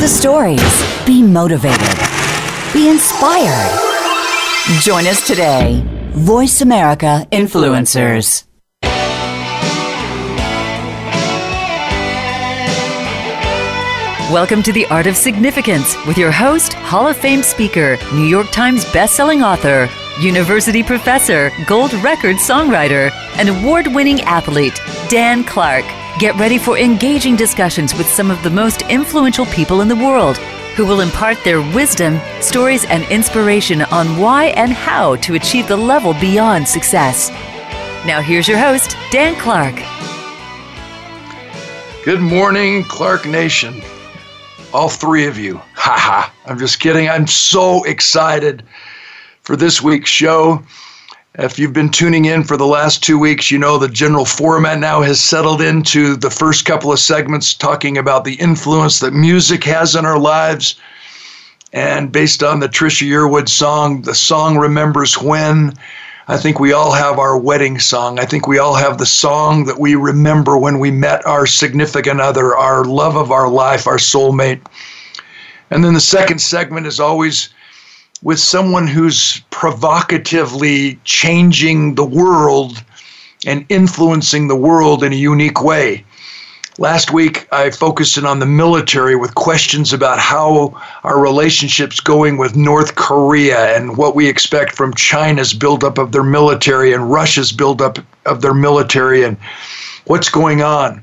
the stories. Be motivated. Be inspired. Join us today. Voice America Influencers. Welcome to The Art of Significance with your host, Hall of Fame speaker, New York Times bestselling author, university professor, gold record songwriter, and award winning athlete, Dan Clark. Get ready for engaging discussions with some of the most influential people in the world who will impart their wisdom, stories, and inspiration on why and how to achieve the level beyond success. Now, here's your host, Dan Clark. Good morning, Clark Nation. All three of you. Ha ha. I'm just kidding. I'm so excited for this week's show. If you've been tuning in for the last two weeks, you know the general format now has settled into the first couple of segments talking about the influence that music has in our lives. And based on the Trisha Yearwood song, the song remembers when. I think we all have our wedding song. I think we all have the song that we remember when we met our significant other, our love of our life, our soulmate. And then the second segment is always with someone who's provocatively changing the world and influencing the world in a unique way. Last week, I focused in on the military with questions about how our relationship's going with North Korea and what we expect from China's buildup of their military and Russia's buildup of their military and what's going on.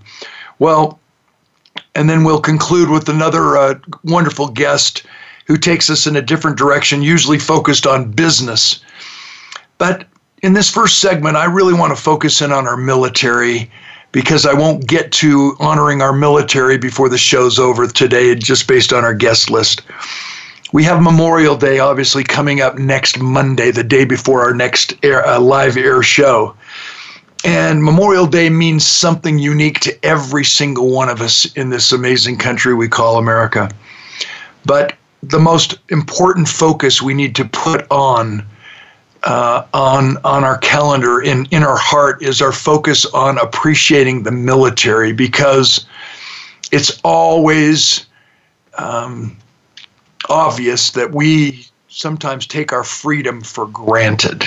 Well, and then we'll conclude with another uh, wonderful guest who takes us in a different direction, usually focused on business. But in this first segment, I really want to focus in on our military because I won't get to honoring our military before the show's over today, just based on our guest list. We have Memorial Day, obviously, coming up next Monday, the day before our next air, uh, live air show. And Memorial Day means something unique to every single one of us in this amazing country we call America. But the most important focus we need to put on uh, on on our calendar in in our heart is our focus on appreciating the military because it's always um, obvious that we sometimes take our freedom for granted.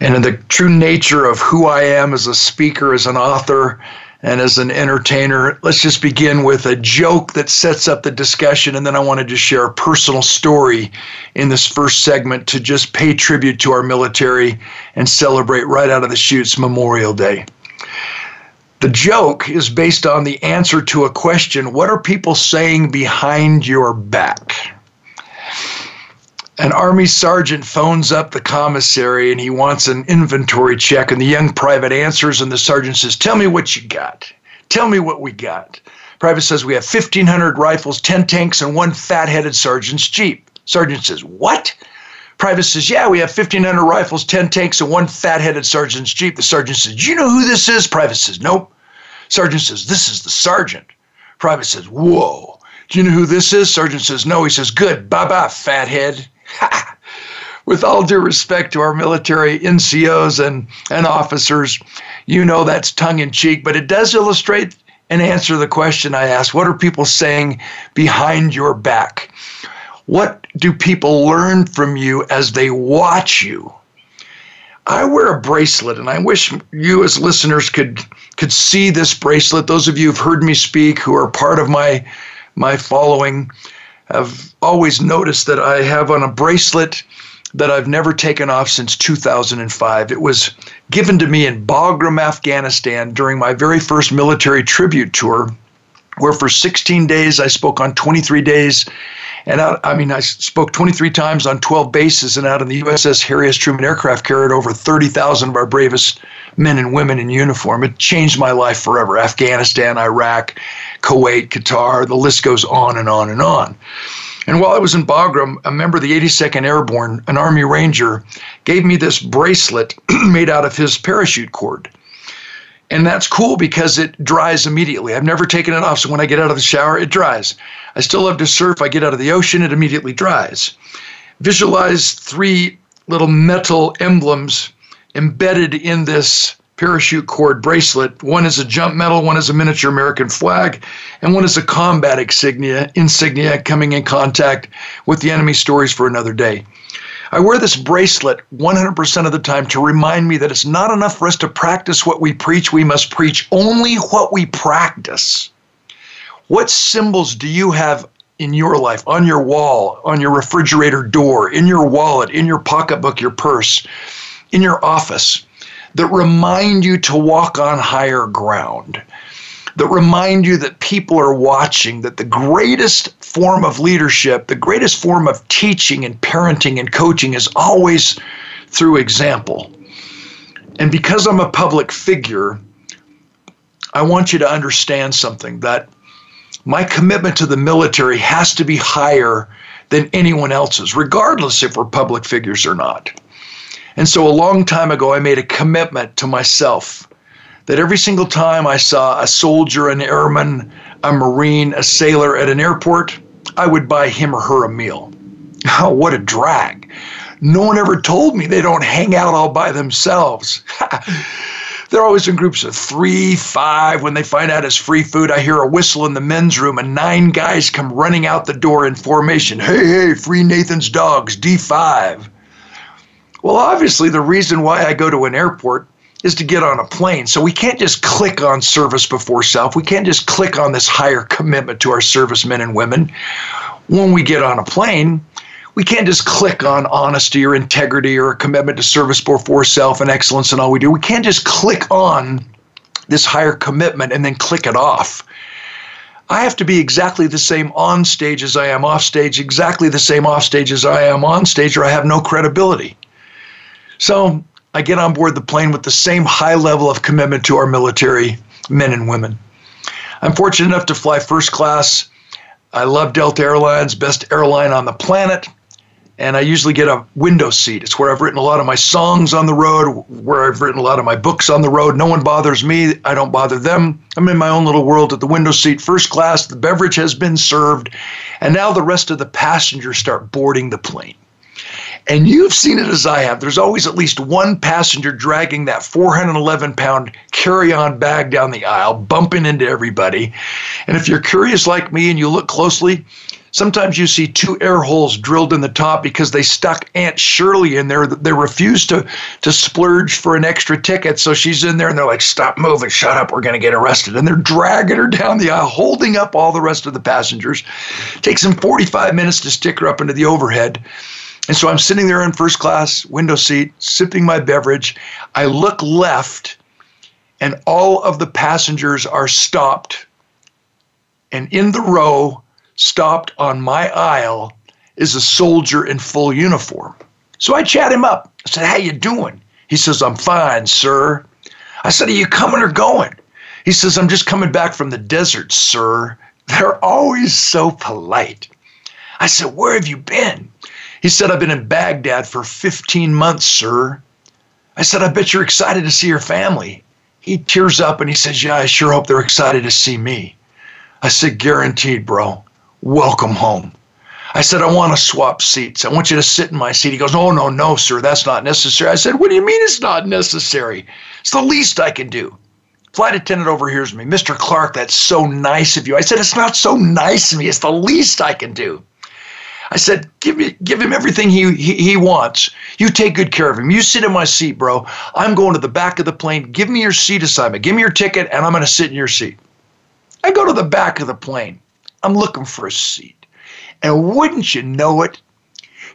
And in the true nature of who I am as a speaker, as an author, and as an entertainer, let's just begin with a joke that sets up the discussion. And then I wanted to share a personal story in this first segment to just pay tribute to our military and celebrate right out of the chutes Memorial Day. The joke is based on the answer to a question What are people saying behind your back? An army sergeant phones up the commissary and he wants an inventory check and the young private answers and the sergeant says tell me what you got. Tell me what we got. Private says we have 1500 rifles 10 tanks and one fat-headed sergeant's jeep. Sergeant says what? Private says yeah we have 1500 rifles 10 tanks and one fat-headed sergeant's jeep. The sergeant says you know who this is? Private says nope. Sergeant says this is the sergeant. Private says whoa. Do you know who this is? Sergeant says no. He says good. Bye-bye fathead with all due respect to our military NCOs and, and officers, you know that's tongue in cheek, but it does illustrate and answer the question I asked What are people saying behind your back? What do people learn from you as they watch you? I wear a bracelet, and I wish you as listeners could could see this bracelet. Those of you who've heard me speak, who are part of my my following, have always noticed that I have on a bracelet that I've never taken off since 2005. It was given to me in Bagram, Afghanistan during my very first military tribute tour, where for 16 days I spoke on 23 days. And out, I mean, I spoke 23 times on 12 bases, and out in the USS Harry S. Truman aircraft carried over 30,000 of our bravest men and women in uniform. It changed my life forever. Afghanistan, Iraq, Kuwait, Qatar, the list goes on and on and on. And while I was in Bagram, a member of the 82nd Airborne, an Army Ranger, gave me this bracelet made out of his parachute cord. And that's cool because it dries immediately. I've never taken it off, so when I get out of the shower, it dries. I still love to surf. I get out of the ocean, it immediately dries. Visualize three little metal emblems embedded in this parachute cord bracelet. One is a jump medal, one is a miniature American flag, and one is a combat insignia, insignia coming in contact with the enemy stories for another day. I wear this bracelet 100% of the time to remind me that it's not enough for us to practice what we preach. We must preach only what we practice. What symbols do you have in your life, on your wall, on your refrigerator door, in your wallet, in your pocketbook, your purse, in your office, that remind you to walk on higher ground? that remind you that people are watching, that the greatest form of leadership, the greatest form of teaching and parenting and coaching is always through example. And because I'm a public figure, I want you to understand something that my commitment to the military has to be higher than anyone else's, regardless if we're public figures or not. And so a long time ago, I made a commitment to myself that every single time I saw a soldier, an airman, a marine, a sailor at an airport, I would buy him or her a meal. Oh, what a drag. No one ever told me they don't hang out all by themselves. They're always in groups of three, five. When they find out it's free food, I hear a whistle in the men's room and nine guys come running out the door in formation. Hey, hey, free Nathan's dogs, D5. Well, obviously, the reason why I go to an airport is to get on a plane. So we can't just click on service before self. We can't just click on this higher commitment to our servicemen and women. When we get on a plane, we can't just click on honesty or integrity or a commitment to service before self and excellence and all we do. We can't just click on this higher commitment and then click it off. I have to be exactly the same on stage as I am off stage, exactly the same off stage as I am on stage, or I have no credibility. So I get on board the plane with the same high level of commitment to our military men and women. I'm fortunate enough to fly first class. I love Delta Airlines, best airline on the planet. And I usually get a window seat. It's where I've written a lot of my songs on the road, where I've written a lot of my books on the road. No one bothers me. I don't bother them. I'm in my own little world at the window seat, first class. The beverage has been served. And now the rest of the passengers start boarding the plane. And you've seen it as I have. There's always at least one passenger dragging that 411 pound carry on bag down the aisle, bumping into everybody. And if you're curious like me and you look closely, sometimes you see two air holes drilled in the top because they stuck Aunt Shirley in there. They refused to, to splurge for an extra ticket. So she's in there and they're like, stop moving, shut up, we're going to get arrested. And they're dragging her down the aisle, holding up all the rest of the passengers. It takes them 45 minutes to stick her up into the overhead. And so I'm sitting there in first class, window seat, sipping my beverage. I look left, and all of the passengers are stopped. And in the row, stopped on my aisle, is a soldier in full uniform. So I chat him up. I said, How you doing? He says, I'm fine, sir. I said, Are you coming or going? He says, I'm just coming back from the desert, sir. They're always so polite. I said, Where have you been? He said, I've been in Baghdad for 15 months, sir. I said, I bet you're excited to see your family. He tears up and he says, Yeah, I sure hope they're excited to see me. I said, Guaranteed, bro. Welcome home. I said, I want to swap seats. I want you to sit in my seat. He goes, Oh, no, no, sir. That's not necessary. I said, What do you mean it's not necessary? It's the least I can do. Flight attendant overhears me. Mr. Clark, that's so nice of you. I said, It's not so nice of me. It's the least I can do. I said, give me, give him everything he, he, he wants. You take good care of him. You sit in my seat, bro. I'm going to the back of the plane. Give me your seat assignment. Give me your ticket, and I'm going to sit in your seat. I go to the back of the plane. I'm looking for a seat. And wouldn't you know it,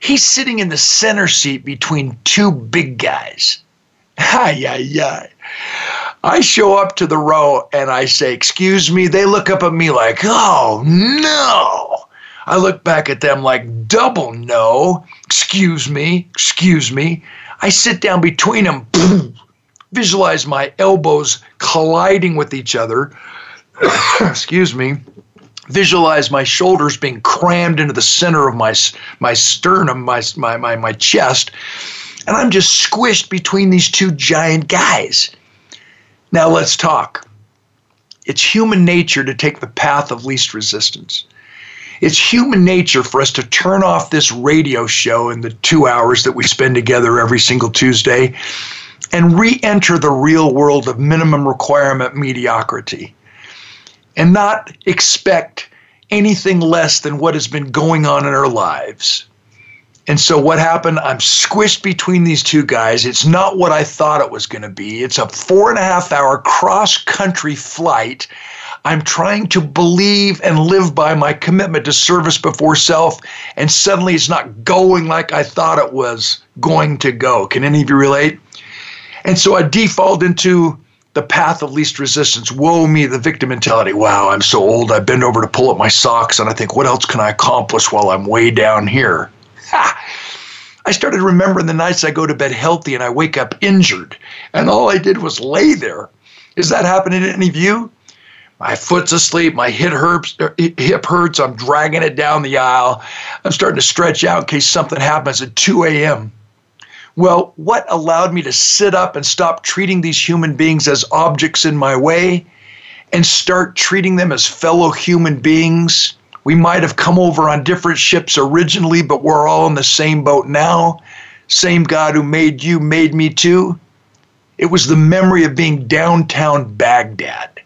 he's sitting in the center seat between two big guys. Ay, ay, ay. I show up to the row and I say, Excuse me. They look up at me like, Oh, no. I look back at them like, double no, excuse me, excuse me. I sit down between them, visualize my elbows colliding with each other, excuse me, visualize my shoulders being crammed into the center of my, my sternum, my, my, my, my chest, and I'm just squished between these two giant guys. Now let's talk. It's human nature to take the path of least resistance. It's human nature for us to turn off this radio show in the two hours that we spend together every single Tuesday and re enter the real world of minimum requirement mediocrity and not expect anything less than what has been going on in our lives. And so what happened? I'm squished between these two guys. It's not what I thought it was going to be. It's a four and a half hour cross country flight. I'm trying to believe and live by my commitment to service before self, and suddenly it's not going like I thought it was going to go. Can any of you relate? And so I default into the path of least resistance. Woe me, the victim mentality. Wow, I'm so old. I bend over to pull up my socks and I think, what else can I accomplish while I'm way down here? Ha! I started remembering the nights I go to bed healthy and I wake up injured, and all I did was lay there. Is that happening to any of you? My foot's asleep, my hip hurts, er, hip hurts, I'm dragging it down the aisle. I'm starting to stretch out in case something happens at 2 a.m. Well, what allowed me to sit up and stop treating these human beings as objects in my way and start treating them as fellow human beings? We might have come over on different ships originally, but we're all in the same boat now. Same God who made you made me too. It was the memory of being downtown Baghdad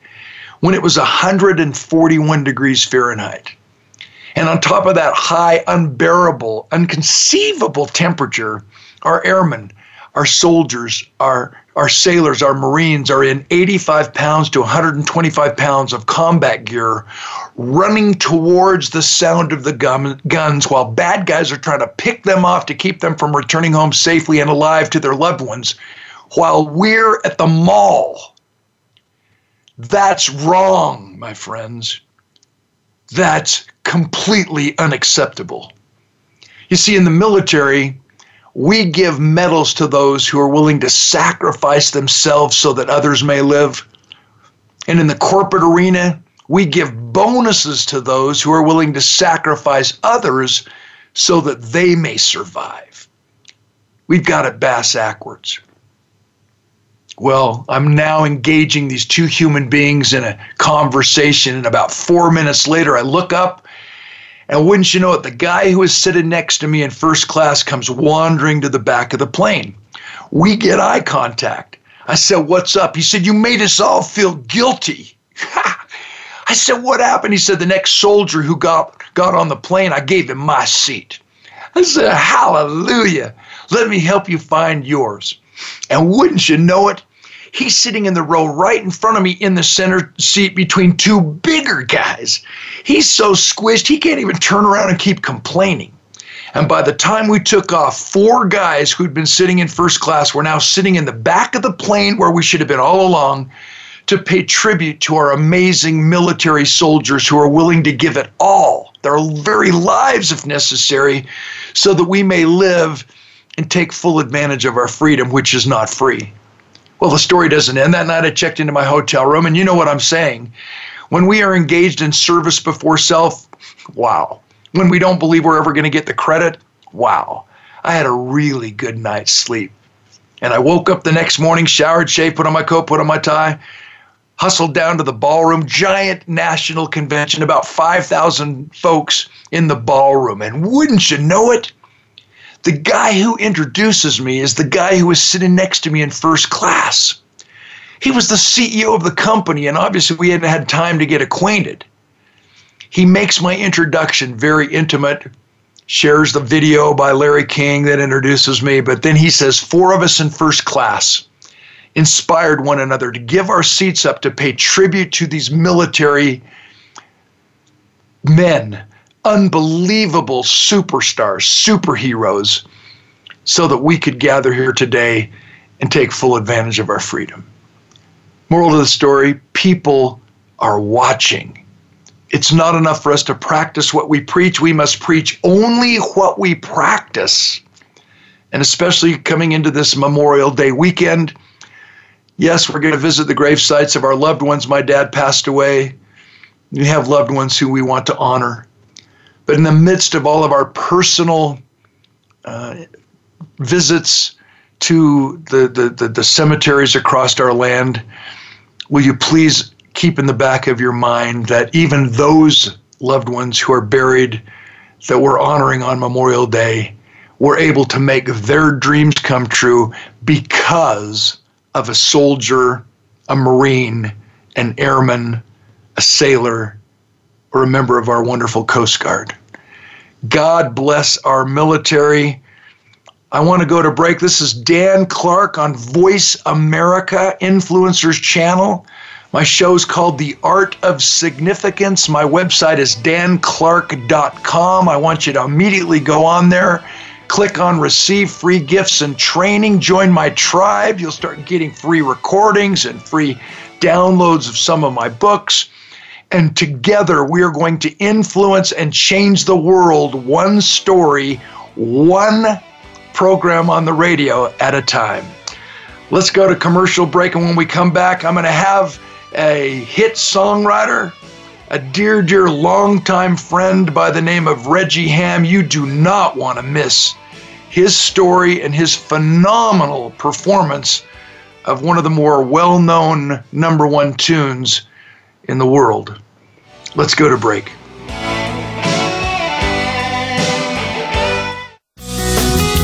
when it was 141 degrees Fahrenheit. And on top of that high, unbearable, unconceivable temperature, our airmen, our soldiers, our, our sailors, our Marines are in 85 pounds to 125 pounds of combat gear running towards the sound of the gun, guns while bad guys are trying to pick them off to keep them from returning home safely and alive to their loved ones while we're at the mall. That's wrong, my friends. That's completely unacceptable. You see, in the military, we give medals to those who are willing to sacrifice themselves so that others may live. And in the corporate arena, we give bonuses to those who are willing to sacrifice others so that they may survive. We've got it bass backwards. Well, I'm now engaging these two human beings in a conversation, and about four minutes later, I look up and wouldn't you know it, the guy who is sitting next to me in first class comes wandering to the back of the plane. We get eye contact. I said, What's up? He said, You made us all feel guilty. I said, What happened? He said, The next soldier who got, got on the plane, I gave him my seat. I said, Hallelujah. Let me help you find yours. And wouldn't you know it, He's sitting in the row right in front of me in the center seat between two bigger guys. He's so squished, he can't even turn around and keep complaining. And by the time we took off, four guys who'd been sitting in first class were now sitting in the back of the plane where we should have been all along to pay tribute to our amazing military soldiers who are willing to give it all, their very lives if necessary, so that we may live and take full advantage of our freedom, which is not free. Well, the story doesn't end. That night I checked into my hotel room, and you know what I'm saying. When we are engaged in service before self, wow. When we don't believe we're ever going to get the credit, wow. I had a really good night's sleep. And I woke up the next morning, showered, shaved, put on my coat, put on my tie, hustled down to the ballroom, giant national convention, about 5,000 folks in the ballroom. And wouldn't you know it? The guy who introduces me is the guy who was sitting next to me in first class. He was the CEO of the company, and obviously we hadn't had time to get acquainted. He makes my introduction very intimate, shares the video by Larry King that introduces me, but then he says, Four of us in first class inspired one another to give our seats up to pay tribute to these military men unbelievable superstars, superheroes, so that we could gather here today and take full advantage of our freedom. Moral of the story people are watching. It's not enough for us to practice what we preach. We must preach only what we practice. And especially coming into this Memorial Day weekend, yes, we're going to visit the grave sites of our loved ones. My dad passed away. We have loved ones who we want to honor. But in the midst of all of our personal uh, visits to the, the, the, the cemeteries across our land, will you please keep in the back of your mind that even those loved ones who are buried that we're honoring on Memorial Day, were able to make their dreams come true because of a soldier, a Marine, an airman, a sailor, or a member of our wonderful Coast Guard. God bless our military. I want to go to break. This is Dan Clark on Voice America Influencers Channel. My show is called The Art of Significance. My website is danclark.com. I want you to immediately go on there, click on Receive Free Gifts and Training, join my tribe. You'll start getting free recordings and free downloads of some of my books. And together we are going to influence and change the world one story, one program on the radio at a time. Let's go to commercial break. And when we come back, I'm going to have a hit songwriter, a dear, dear longtime friend by the name of Regie Hamm. You do not want to miss his story and his phenomenal performance of one of the more well known number one tunes in the world. Let's go to break.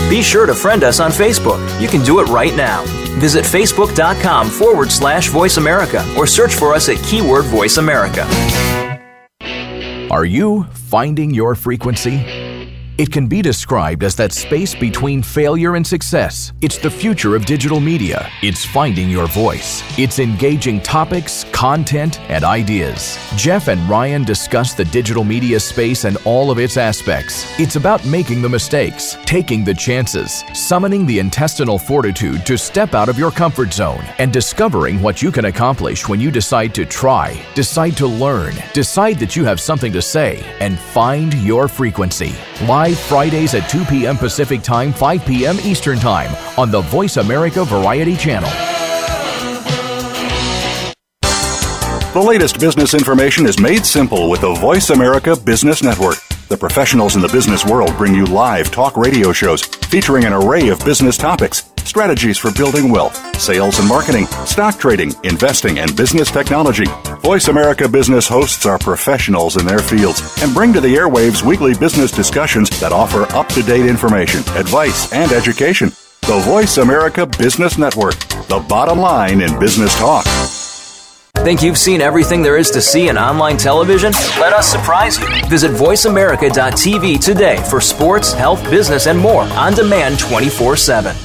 Be sure to friend us on Facebook. You can do it right now. Visit facebook.com forward slash voice America or search for us at keyword voice America. Are you finding your frequency? It can be described as that space between failure and success. It's the future of digital media. It's finding your voice. It's engaging topics, content, and ideas. Jeff and Ryan discuss the digital media space and all of its aspects. It's about making the mistakes, taking the chances, summoning the intestinal fortitude to step out of your comfort zone, and discovering what you can accomplish when you decide to try, decide to learn, decide that you have something to say, and find your frequency. Live live Fridays at 2 p.m. Pacific Time, 5 p.m. Eastern Time on the Voice America Variety Channel. The latest business information is made simple with the Voice America Business Network. The professionals in the business world bring you live talk radio shows featuring an array of business topics, strategies for building wealth, sales and marketing, stock trading, investing, and business technology. Voice America Business hosts are professionals in their fields and bring to the airwaves weekly business discussions that offer up to date information, advice, and education. The Voice America Business Network, the bottom line in business talk. Think you've seen everything there is to see in online television? Let us surprise you. Visit VoiceAmerica.tv today for sports, health, business, and more on demand 24 7.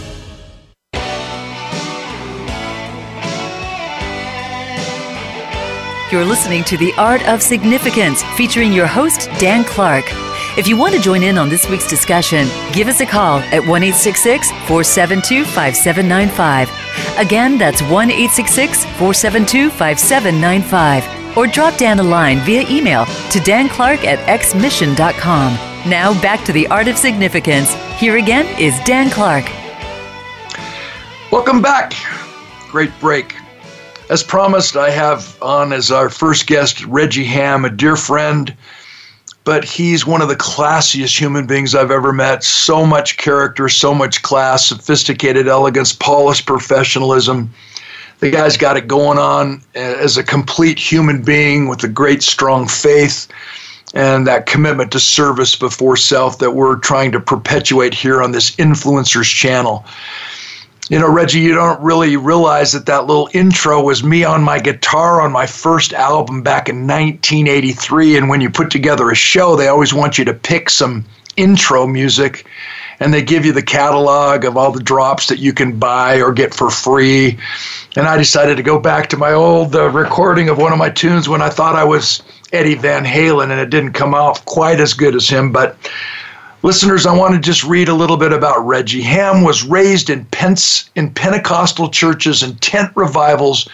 You're listening to The Art of Significance featuring your host, Dan Clark. If you want to join in on this week's discussion, give us a call at 1 472 5795. Again, that's 1 472 5795. Or drop Dan a line via email to danclark at xmission.com. Now back to the art of significance. Here again is Dan Clark. Welcome back. Great break. As promised, I have on as our first guest Regie Hamm, a dear friend but he's one of the classiest human beings I've ever met. So much character, so much class, sophisticated elegance, polished professionalism. The guy's got it going on uh, as a complete human being with a great, strong faith and that commitment to service before self that we're trying to perpetuate here on this influencers channel you know, Regie, you don't really realize that that little intro was me on my guitar on my first album back in 1983. And when you put together a show, they always want you to pick some intro music and they give you the catalog of all the drops that you can buy or get for free. And I decided to go back to my old uh, recording of one of my tunes when I thought I was Eddie Van Halen, and it didn't come off quite as good as him. But Listeners, I want to just read a little bit about Regie. Hamm was raised in, Pence, in Pentecostal churches and tent revivals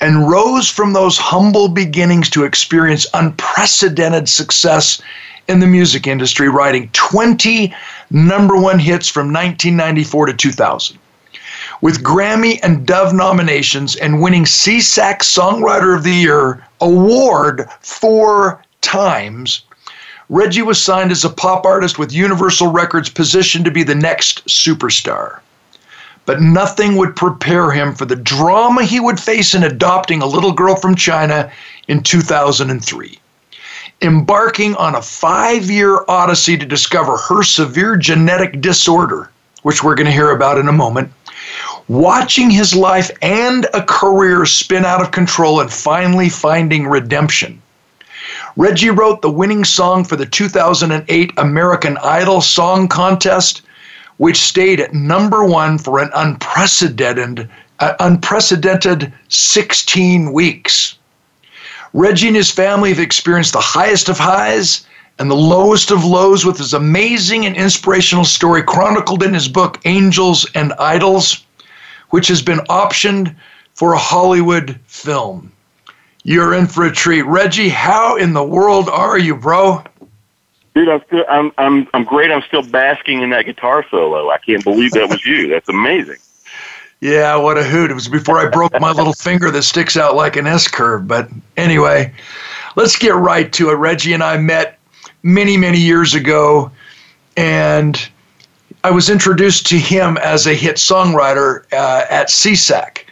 and rose from those humble beginnings to experience unprecedented success in the music industry, writing 20 number one hits from 1994 to 2000. With Grammy and Dove nominations and winning SESAC Songwriter of the Year award four times, Regie was signed as a pop artist with Universal Records, positioned to be the next superstar. But nothing would prepare him for the drama he would face in adopting a little girl from China in 2003. embarking on a five year odyssey to discover her severe genetic disorder, which we're going to hear about in a moment, watching his life and a career spin out of control and finally finding redemption. Regie wrote the winning song for the 2008 American Idol Song Contest, which stayed at number one for an unprecedented, uh, unprecedented 16 weeks. Regie and his family have experienced the highest of highs and the lowest of lows with his amazing and inspirational story chronicled in his book, Angels and Idols, which has been optioned for a Hollywood film. You're in for a treat. Regie, how in the world are you, bro? Dude, I'm still I'm I'm I'm great. I'm still basking in that guitar solo. I can't believe that was you. That's amazing. Yeah, what a hoot. It was before I broke my little finger that sticks out like an S curve. But anyway, let's get right to it. Regie and I met many, many years ago, and I was introduced to him as a hit songwriter uh, at SESAC.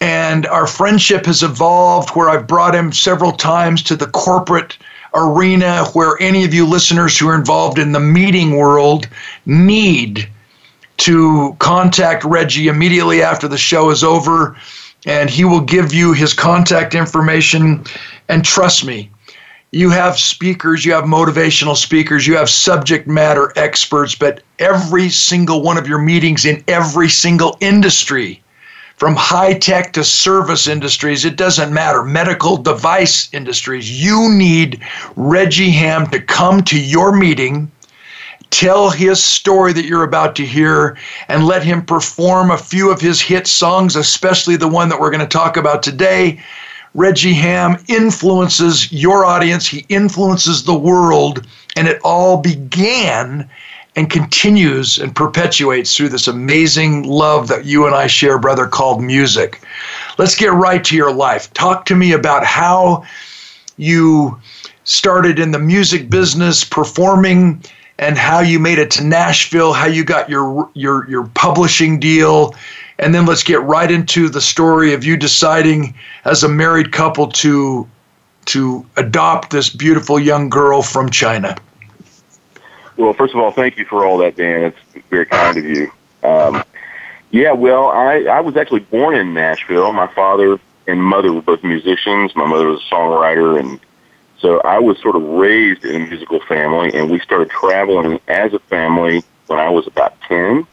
And our friendship has evolved where I've brought him several times to the corporate arena where any of you listeners who are involved in the meeting world need to contact Regie immediately after the show is over, and he will give you his contact information. And trust me, you have speakers, you have motivational speakers, you have subject matter experts, but every single one of your meetings in every single industry, from high tech to service industries, it doesn't matter, medical device industries, you need Regie Hamm to come to your meeting tell his story that you're about to hear and let him perform a few of his hit songs, especially the one that we're going to talk about today. Regie Hamm influences your audience, he influences the world, and it all began and continues and perpetuates through this amazing love that you and I share, brother, called music. Let's get right to your life. Talk to me about how you started in the music business, performing and how you made it to Nashville, how you got your your your publishing deal, and then let's get right into the story of you deciding as a married couple to to adopt this beautiful young girl from China. Well, first of all, thank you for all that, Dan. It's very kind of you. Um, yeah, well, I, I was actually born in Nashville. My father and mother were both musicians. My mother was a songwriter, and so I was sort of raised in a musical family, and we started traveling as a family when I was about 10.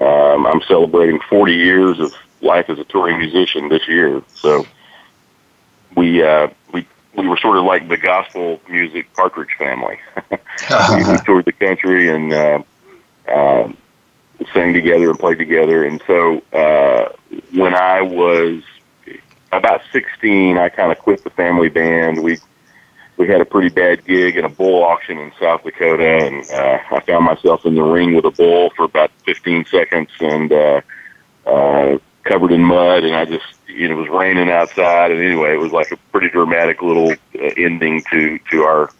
Um, I'm celebrating 40 years of life as a touring musician this year. So we, uh, we, we were sort of like the gospel music Partridge family. we, we toured the country and, uh, uh, sang together and played together. And so, uh, when I was about 16, I kind of quit the family band. We we had a pretty bad gig in a bull auction in South Dakota, and uh, I found myself in the ring with a bull for about 15 seconds and uh, uh, covered in mud, and I just, you know, it was raining outside, and anyway, it was like a pretty dramatic little uh, ending to to our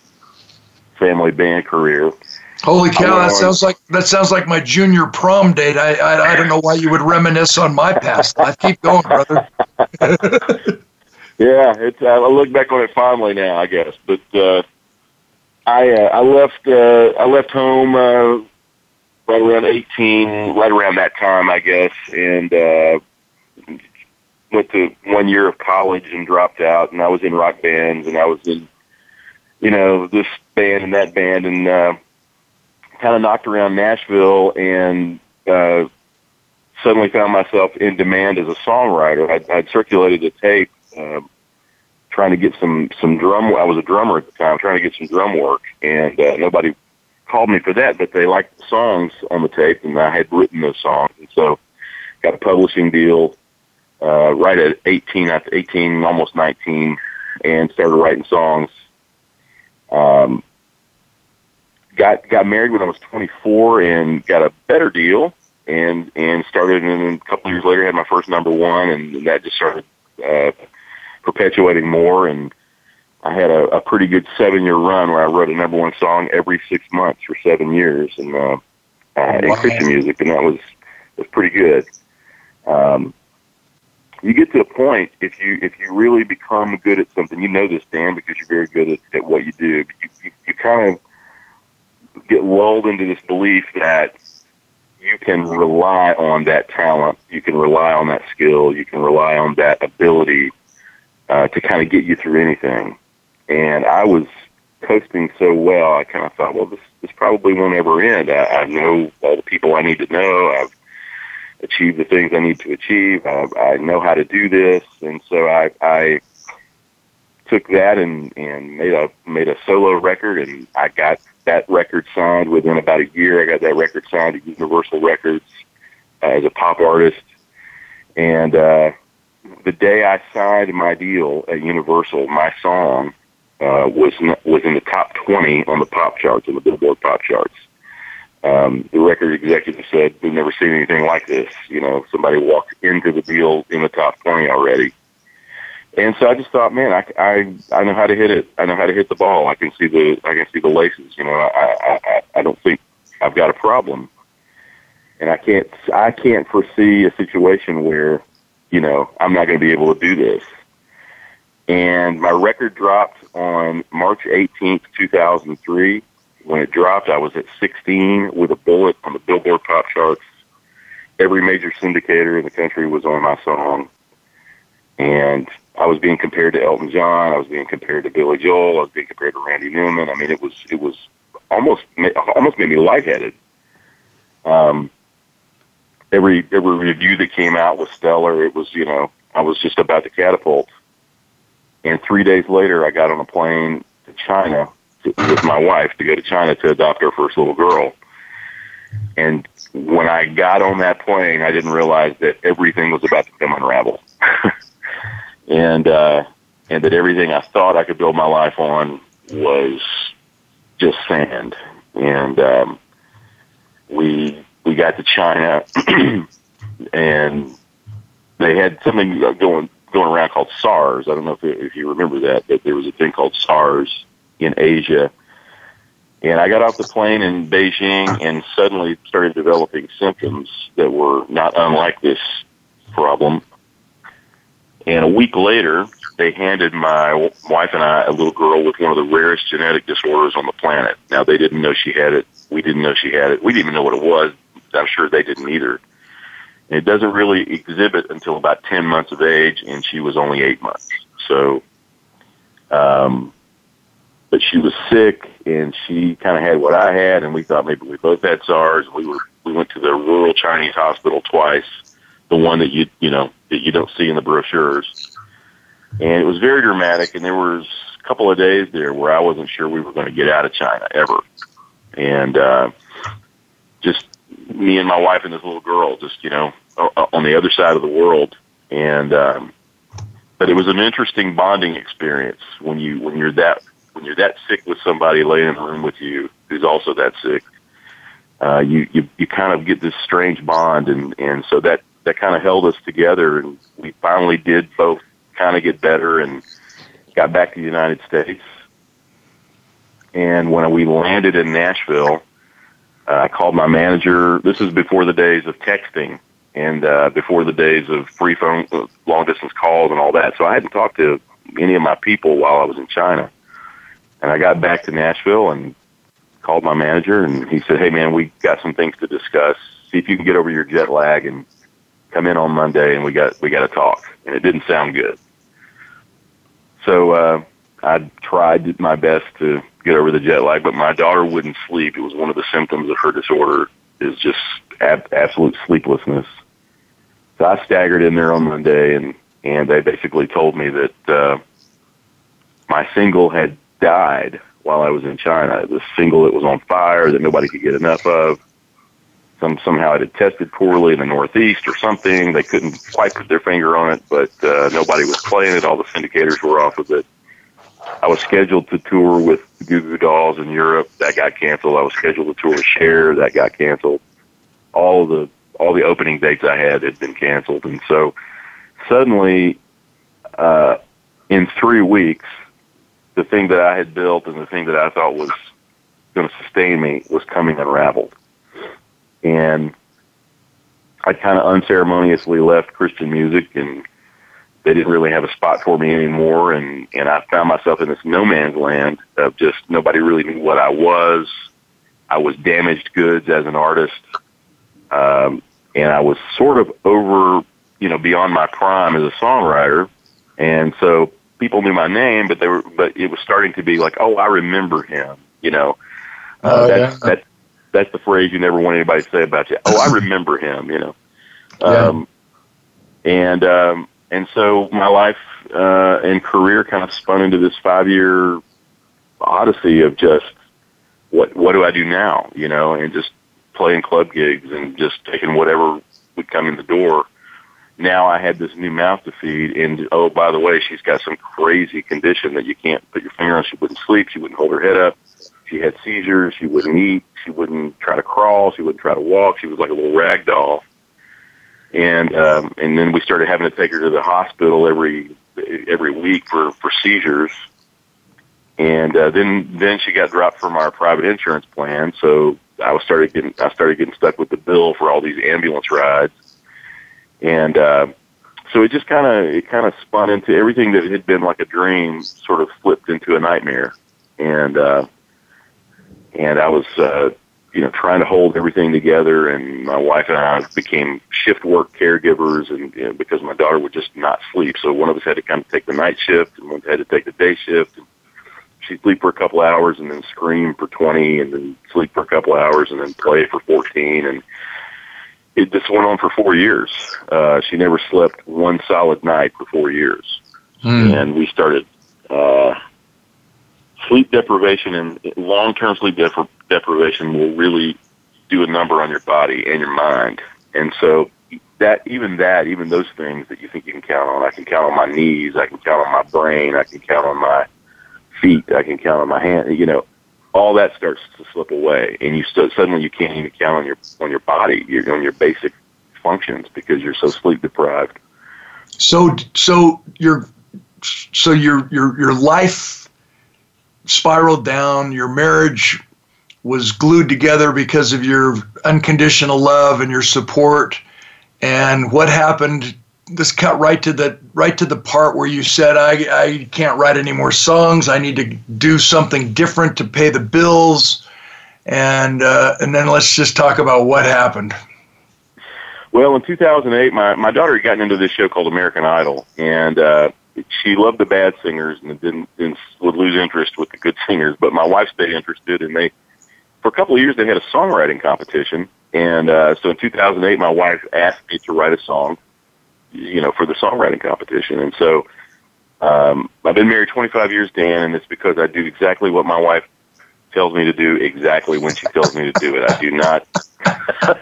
family band career. Holy cow! That sounds like that sounds like my junior prom date. I I, I don't know why you would reminisce on my past life. Keep going, brother. Yeah, it's. Uh, I look back on it fondly now, I guess. But uh, I uh, I left uh, I left home uh, right around eighteen, right around that time, I guess, and uh, went to one year of college and dropped out. And I was in rock bands, and I was in, you know, this band and that band, and uh, kind of knocked around Nashville, and uh, suddenly found myself in demand as a songwriter. I'd, I'd circulated a tape uh, trying to get some some drum. I was a drummer at the time, trying to get some drum work, and uh, nobody called me for that. But they liked the songs on the tape, and I had written those songs, and so got a publishing deal uh, right at 18, at 18, almost 19, and started writing songs. Um, got got married when I was 24 and got a better deal, and and started. And a couple of years later, had my first number one, and that just started. Uh, perpetuating more. And I had a, a pretty good seven year run where I wrote a number one song every six months for seven years and uh, uh, in Christian music, and that was was pretty good. Um, you get to a point if you if you really become good at something. You know this, Dan, because you're very good at, at what you do. But you, you you kind of get lulled into this belief that you can rely on that talent, you can rely on that skill, you can rely on that ability uh, to kind of get you through anything. And I was coasting so well, I kind of thought, well, this this probably won't ever end. I, I know all the people I need to know. I've achieve the things I need to achieve. I, I know how to do this, and so I, I took that and, and made a made a solo record, and I got that record signed within about a year. I got that record signed to Universal Records uh, as a pop artist, and uh, the day I signed my deal at Universal, my song uh, was was in the top twenty on the pop charts on the Billboard pop charts um, the record executive said, "We've never seen anything like this." You know, somebody walked into the deal in the top twenty already, and so I just thought, man, I, I I know how to hit it. I know how to hit the ball. I can see the I can see the laces. You know, I I I don't think I've got a problem, and I can't I can't foresee a situation where, you know, I'm not going to be able to do this. And my record dropped on March 18th, 2003 when it dropped, I was at 16 with a bullet on the Billboard pop charts. Every major syndicator in the country was on my song. And I was being compared to Elton John. I was being compared to Billy Joel. I was being compared to Randy Newman. I mean, it was it was almost almost made me lightheaded. Um, every every review that came out was stellar. It was you know I was just about to catapult. And three days later, I got on a plane to China with my wife to go to China to adopt our first little girl. And when I got on that plane, I didn't realize that everything was about to come unravel, and uh, and that everything I thought I could build my life on was just sand. And um, we we got to China, and they had something going going around called SARS. I don't know if if you remember that, but there was a thing called SARS in Asia. And I got off the plane in Beijing and suddenly started developing symptoms that were not unlike this problem. And a week later, they handed my wife and I a little girl with one of the rarest genetic disorders on the planet. Now, they didn't know she had it. We didn't know she had it. We didn't even know what it was. I'm sure they didn't either. And it doesn't really exhibit until about 10 months of age, and she was only eight months. So, um, but she was sick and she kind of had what I had, and we thought maybe we both had SARS. We were we went to the rural Chinese hospital twice, the one that you you know that you don't see in the brochures, and it was very dramatic. And there was a couple of days there where I wasn't sure we were going to get out of China ever, and uh, just me and my wife and this little girl, just you know, on the other side of the world, and. um but it was an interesting bonding experience when you when you're that when you're that sick with somebody laying in a room with you who's also that sick, uh, you, you you kind of get this strange bond, and and so that that kind of held us together, and we finally did both kind of get better and got back to the United States. And when we landed in Nashville, uh, I called my manager. This is before the days of texting and uh, before the days of free phone, uh, long distance calls and all that. So I hadn't talked to any of my people while I was in China. And I got back to Nashville and called my manager, and he said, "Hey, man, we got some things to discuss. See if you can get over your jet lag and come in on Monday, and we got we got to talk." And it didn't sound good. So uh, I tried my best to get over the jet lag, but my daughter wouldn't sleep. It was one of the symptoms of her disorder is just ab- absolute sleeplessness. So I staggered in there on Monday, and and they basically told me that uh, my single had died while I was in China. The single that was on fire that nobody could get enough of. Some somehow it had tested poorly in the Northeast or something. They couldn't quite put their finger on it, but uh, nobody was playing it. All the syndicators were off of it. I was scheduled to tour with Goo Goo Dolls in Europe. That got canceled. I was scheduled to tour with Cher. That got canceled. All the all the opening dates I had had been canceled, and so suddenly, uh, in three weeks, the thing that I had built and the thing that I thought was going to sustain me was coming unraveled. And I kind of unceremoniously left Christian music and they didn't really have a spot for me anymore, and and I found myself in this no man's land of just nobody really knew what I was. I was damaged goods as an artist, um, and I was sort of over, you know, beyond my prime as a songwriter, and so people knew my name, but they were, but it was starting to be like, oh, I remember him, you know. Uh, Oh, that's, yeah. that's that's the phrase you never want anybody to say about you. Oh, I remember him, you know. Yeah. Um, and um, and so my life uh, and career kind of spun into this five year odyssey of just what what do I do now, you know, and just playing club gigs and just taking whatever would come in the door. Now I had this new mouth to feed, and oh, by the way, she's got some crazy condition that you can't put your finger on. She wouldn't sleep. She wouldn't hold her head up. She had seizures. She wouldn't eat. She wouldn't try to crawl. She wouldn't try to walk. She was like a little rag doll. And um, and then we started having to take her to the hospital every every week for for seizures. And uh, then then she got dropped from our private insurance plan, so I was started getting I started getting stuck with the bill for all these ambulance rides, and uh, so it just kind of it kind of spun into everything that had been like a dream, sort of flipped into a nightmare, and uh, and I was uh, you know trying to hold everything together, and my wife and I became shift work caregivers, and because my daughter would just not sleep, so one of us had to kind of take the night shift, and one had to take the day shift. And, she'd sleep for a couple hours and then scream for 20 and then sleep for a couple hours and then play for 14 and it just went on for four years uh she never slept one solid night for four years Hmm. and we started uh sleep deprivation and long-term sleep depri- deprivation will really do a number on your body and your mind and so that even that even those things that you think you can count on i can count on my knees i can count on my brain i can count on my feet. I can count on my hand. You know, all that starts to slip away, and you suddenly you can't even count on your on your body, your on your basic functions because you're so sleep deprived. So so your so your your your life spiraled down. Your marriage was glued together because of your unconditional love and your support. And what happened? This cut right to the right to the part where you said, "I I can't write any more songs. I need to do something different to pay the bills." And uh, and then let's just talk about what happened. Well, in 2008, my my daughter had gotten into this show called American Idol, and uh, she loved the bad singers and didn't, didn't would lose interest with the good singers. But my wife stayed interested, and they for a couple of years they had a songwriting competition. And uh, so in 2008, my wife asked me to write a song, you know, for the songwriting competition. And so um, I've been married 25 years, Dan, and it's because I do exactly what my wife tells me to do exactly when she tells me to do it. I do not.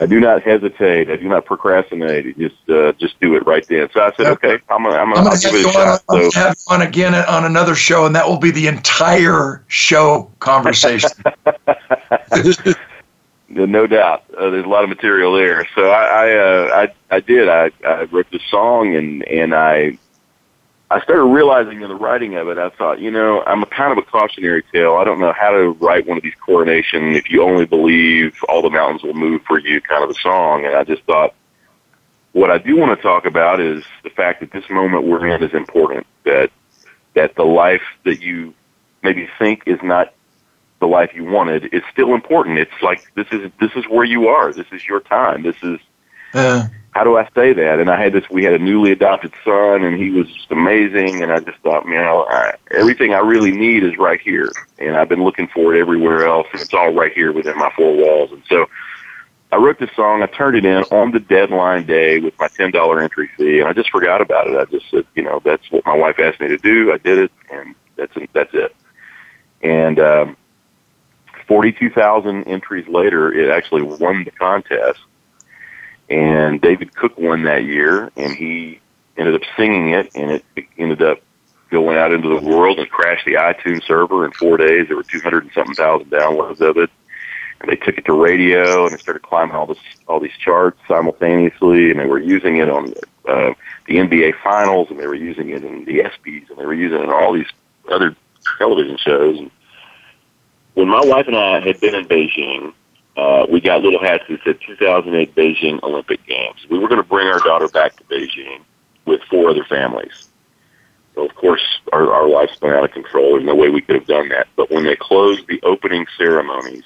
I do not hesitate. I do not procrastinate. Just, uh, just do it right then. So I said, okay, I'm gonna, I'm gonna, I'm I'll going to give it a you on, shot. I'm So gonna have you on again on another show, and that will be the entire show conversation. No doubt. Uh, there's a lot of material there. So I, I, uh, I, I did. I, I wrote the song and, and I, I started realizing in the writing of it, I thought, you know, I'm a kind of a cautionary tale. I don't know how to write one of these coronation, if you only believe all the mountains will move for you kind of a song. And I just thought, what I do want to talk about is the fact that this moment we're in is important, that, that the life that you maybe think is not the life you wanted is still important. It's like this is this is where you are. This is your time. This is Uh, how do I say that? And I had this. We had a newly adopted son, and he was just amazing. And I just thought, you know, I, everything I really need is right here. And I've been looking for it everywhere else, and it's all right here within my four walls. And so I wrote this song. I turned it in on the deadline day with my ten dollar entry fee, and I just forgot about it. I just said, you know, that's what my wife asked me to do. I did it, and that's that's it. And um, forty-two thousand entries later, it actually won the contest. And David Cook won that year, and he ended up singing it, and it ended up going out into the world and crashed the iTunes server in four days. There were two hundred and something thousand downloads of it and they took it to radio and it started climbing all this all these charts simultaneously and they were using it on uh, the NBA finals and they were using it in the ESPYS and they were using it on all these other television shows and when my wife and I had been in Beijing uh, we got little hats that said 2008 Beijing Olympic Games. We were going to bring our daughter back to Beijing, with four other families. So of course, our, our life's been out of control. There's no way we could have done that. But when they closed the opening ceremonies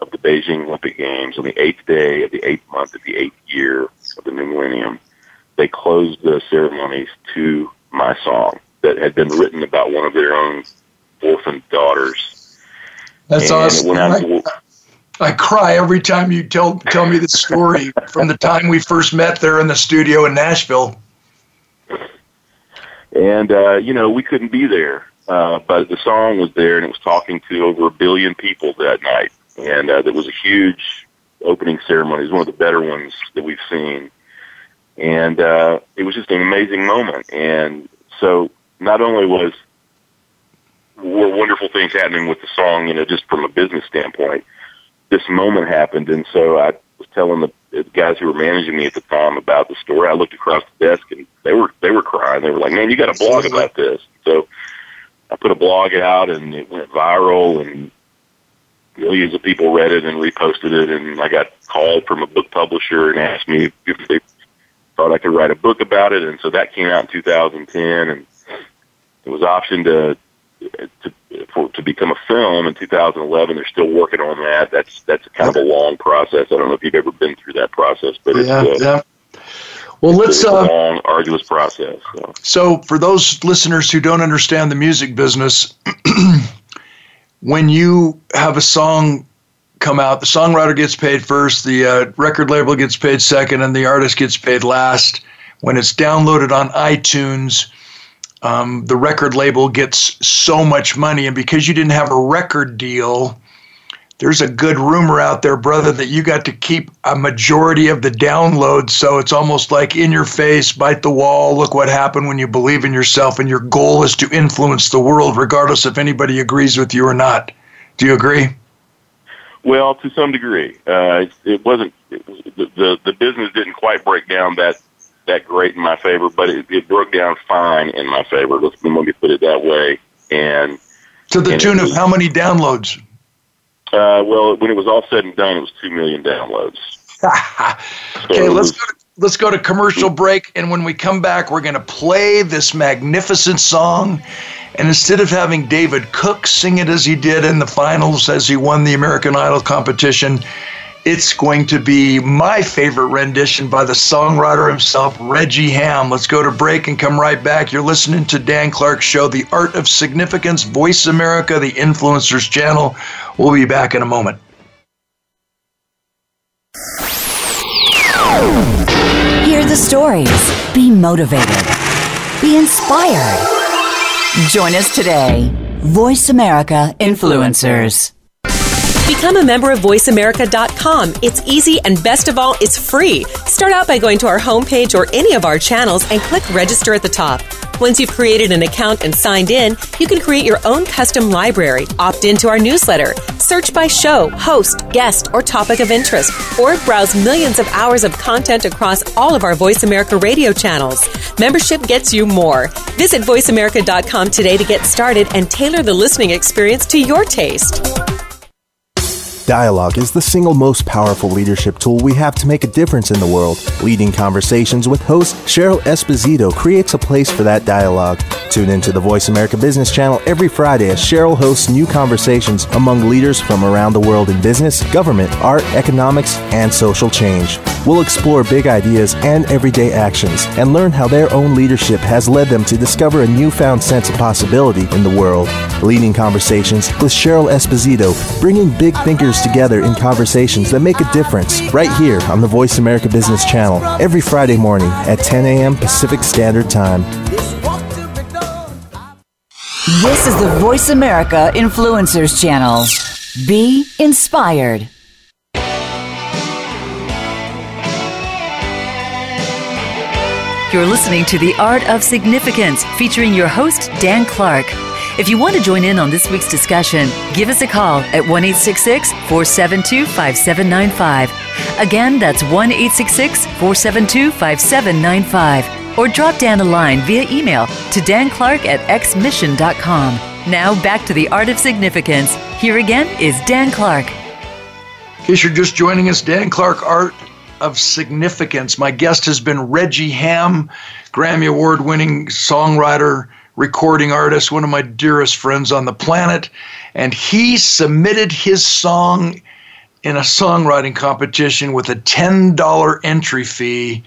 of the Beijing Olympic Games on the eighth day of the eighth month of the eighth year of the new millennium, they closed the ceremonies to my song that had been written about one of their own orphan daughters. That's and awesome. I, I cry every time you tell tell me the story from the time we first met there in the studio in Nashville. And uh, you know, we couldn't be there, uh, but the song was there, and it was talking to over a billion people that night, and uh, there was a huge opening ceremony. It was one of the better ones that we've seen, and uh, it was just an amazing moment. And so, not only was were wonderful things happening with the song, you know, just from a business standpoint, this moment happened, and so I was telling the, the guys who were managing me at the time about the story. I looked across the desk, and they were they were crying. They were like, "Man, you got a blog about this." So I put a blog out, and it went viral, and millions of people read it and reposted it. And I got called from a book publisher and asked me if they thought I could write a book about it. And so that came out in 2010, and it was optioned to to for to become a film in 2011. They're still working on that. That's that's kind of a long process. I don't know if you've ever been through that process, but it's yeah, uh, yeah. Well, let's a uh, long, arduous process. So. so, for those listeners who don't understand the music business, when you have a song come out, the songwriter gets paid first, the uh, record label gets paid second, and the artist gets paid last. When it's downloaded on iTunes, um, the record label gets so much money. And because you didn't have a record deal, there's a good rumor out there, brother, that you got to keep a majority of the downloads. So it's almost like in your face, bite the wall, look what happened when you believe in yourself. And your goal is to influence the world, regardless if anybody agrees with you or not. Do you agree? Well, to some degree, uh, it, it wasn't. It the, the the business didn't quite break down that that great in my favor, but it, it broke down fine in my favor. Let's let me put it that way. And to the tune was, of how many downloads? Uh, well, when it was all said and done, it was two million downloads. okay, so let's go to, let's go to commercial break, and when we come back, we're going to play this magnificent song. And instead of having David Cook sing it as he did in the finals, as he won the American Idol competition, it's going to be my favorite rendition by the songwriter himself, Regie Hamm. Let's go to break and come right back. You're listening to Dan Clark's show, The Art of Significance, Voice America, the Influencers Channel. We'll be back in a moment. Hear the stories. Be motivated. Be inspired. Join us today. Voice America Influencers. Become a member of VoiceAmerica.com. It's easy and best of all, it's free. Start out by going to our homepage or any of our channels and click register at the top. Once you've created an account and signed in, you can create your own custom library, opt into our newsletter, search by show, host, guest, or topic of interest, or browse millions of hours of content across all of our Voice America radio channels. Membership gets you more. Visit VoiceAmerica.com today to get started and tailor the listening experience to your taste. Dialogue is the single most powerful leadership tool we have to make a difference in the world. Leading Conversations with host Cheryl Esposito creates a place for that dialogue. Tune into the Voice America Business Channel every Friday as Cheryl hosts new conversations among leaders from around the world in business, government, art, economics, and social change. We'll explore big ideas and everyday actions and learn how their own leadership has led them to discover a newfound sense of possibility in the world. Leading Conversations with Cheryl Esposito, bringing big thinkers together in conversations that make a difference right here on the Voice America Business Channel every Friday morning at 10 a.m. Pacific Standard Time. This is the Voice America Influencers Channel. Be inspired. You're listening to The Art of Significance featuring your host, Dan Clark. If you want to join in on this week's discussion, give us a call at 1 472 5795. Again, that's 1 472 5795. Or drop Dan a line via email to danclark at xmission.com. Now back to the art of significance. Here again is Dan Clark. In case you're just joining us, Dan Clark, Art of Significance. My guest has been Regie Hamm Grammy Award winning songwriter, recording artist, one of my dearest friends on the planet. And he submitted his song in a songwriting competition with a $10 entry fee,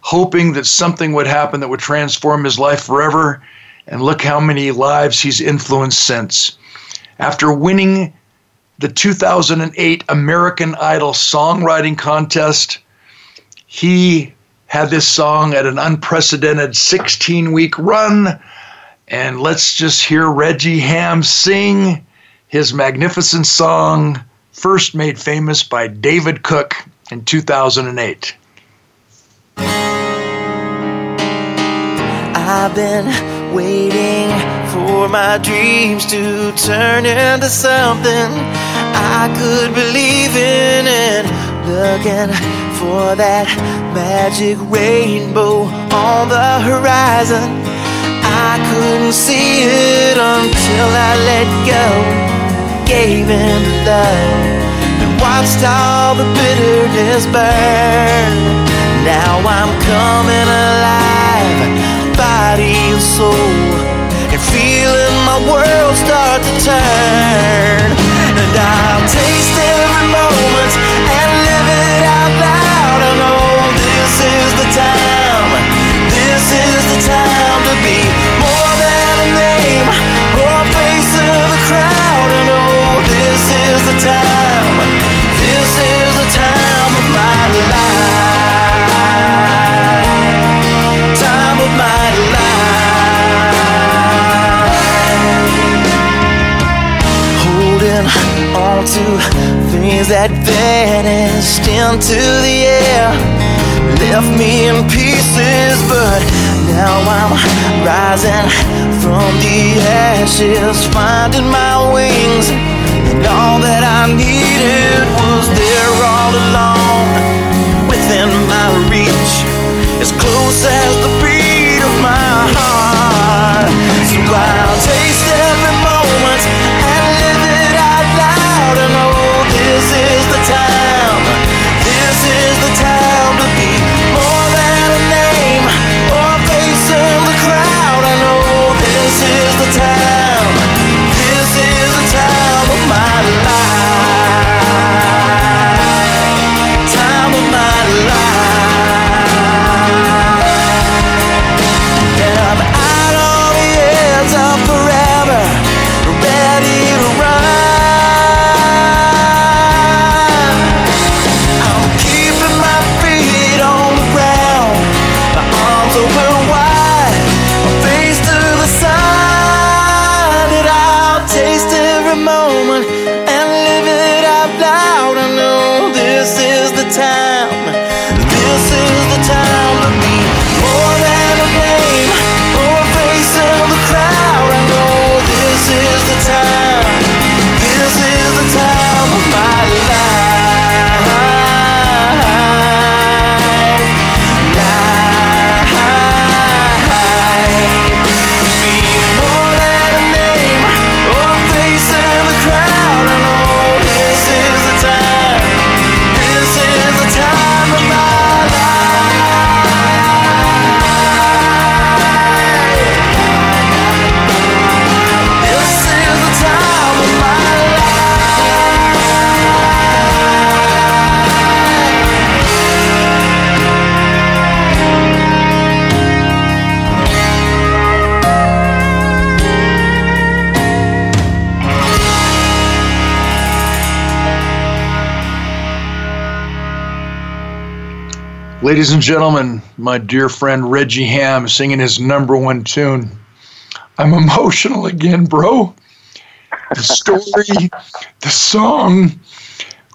hoping that something would happen that would transform his life forever. And look how many lives he's influenced since. After winning the 2008 American Idol Songwriting Contest, he had this song at an unprecedented 16 week run. And let's just hear Regie Hamm sing his magnificent song, first made famous by David Cook in 2008. I've been waiting for my dreams to turn into something I could believe in and looking for that magic rainbow on the horizon. I couldn't see it until I let go gave in to love and watched all the bitterness burn. Now I'm coming alive, body and soul, and feeling my world start to turn. And taste every to things that vanished into the air, left me in pieces, but now I'm rising from the ashes, finding my wings. And all that I needed was there all along, within my reach, as close as the beat of my heart. So I'll taste Ladies and gentlemen, my dear friend Regie Hamm singing his number one tune. I'm emotional again, bro. The story, the song.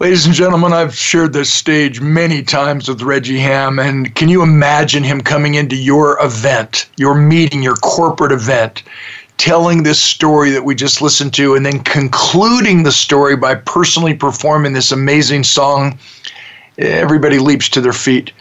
Ladies and gentlemen, I've shared this stage many times with Regie Hamm, and can you imagine him coming into your event, your meeting, your corporate event, telling this story that we just listened to, and then concluding the story by personally performing this amazing song? Everybody leaps to their feet.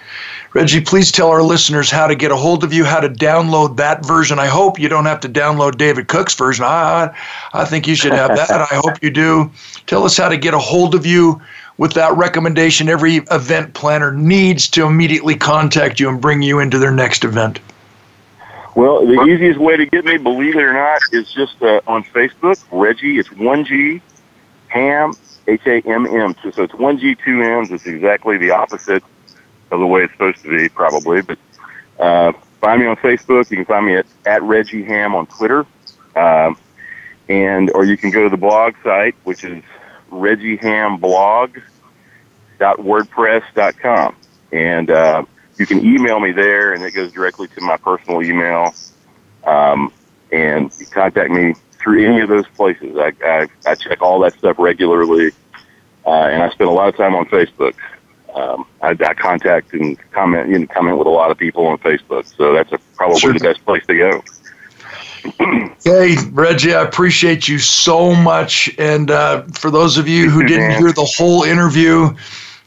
Regie, please tell our listeners how to get a hold of you, how to download that version. I hope you don't have to download David Cook's version. I, I think you should have that. I hope you do. Tell us how to get a hold of you with that recommendation. Every event planner needs to immediately contact you and bring you into their next event. Well, the easiest way to get me, believe it or not, is just uh, on Facebook. Regie, it's one G, Hamm, H A M M. So, it's one G, two M's. It's exactly the opposite of the way it's supposed to be, probably. But uh, find me on Facebook. You can find me at, at Regie Hamm on Twitter. Um, and or you can go to the blog site, which is regiehammblog.wordpress.com. And uh, you can email me there, and it goes directly to my personal email. Um, and you contact me through any of those places. I, I, I check all that stuff regularly, uh, and I spend a lot of time on Facebook. Um, I, I contact and comment, you know, comment with a lot of people on Facebook, so that's a, probably sure. the best place to go. hey, Regie, I appreciate you so much. And uh, for those of you who didn't hear the whole interview,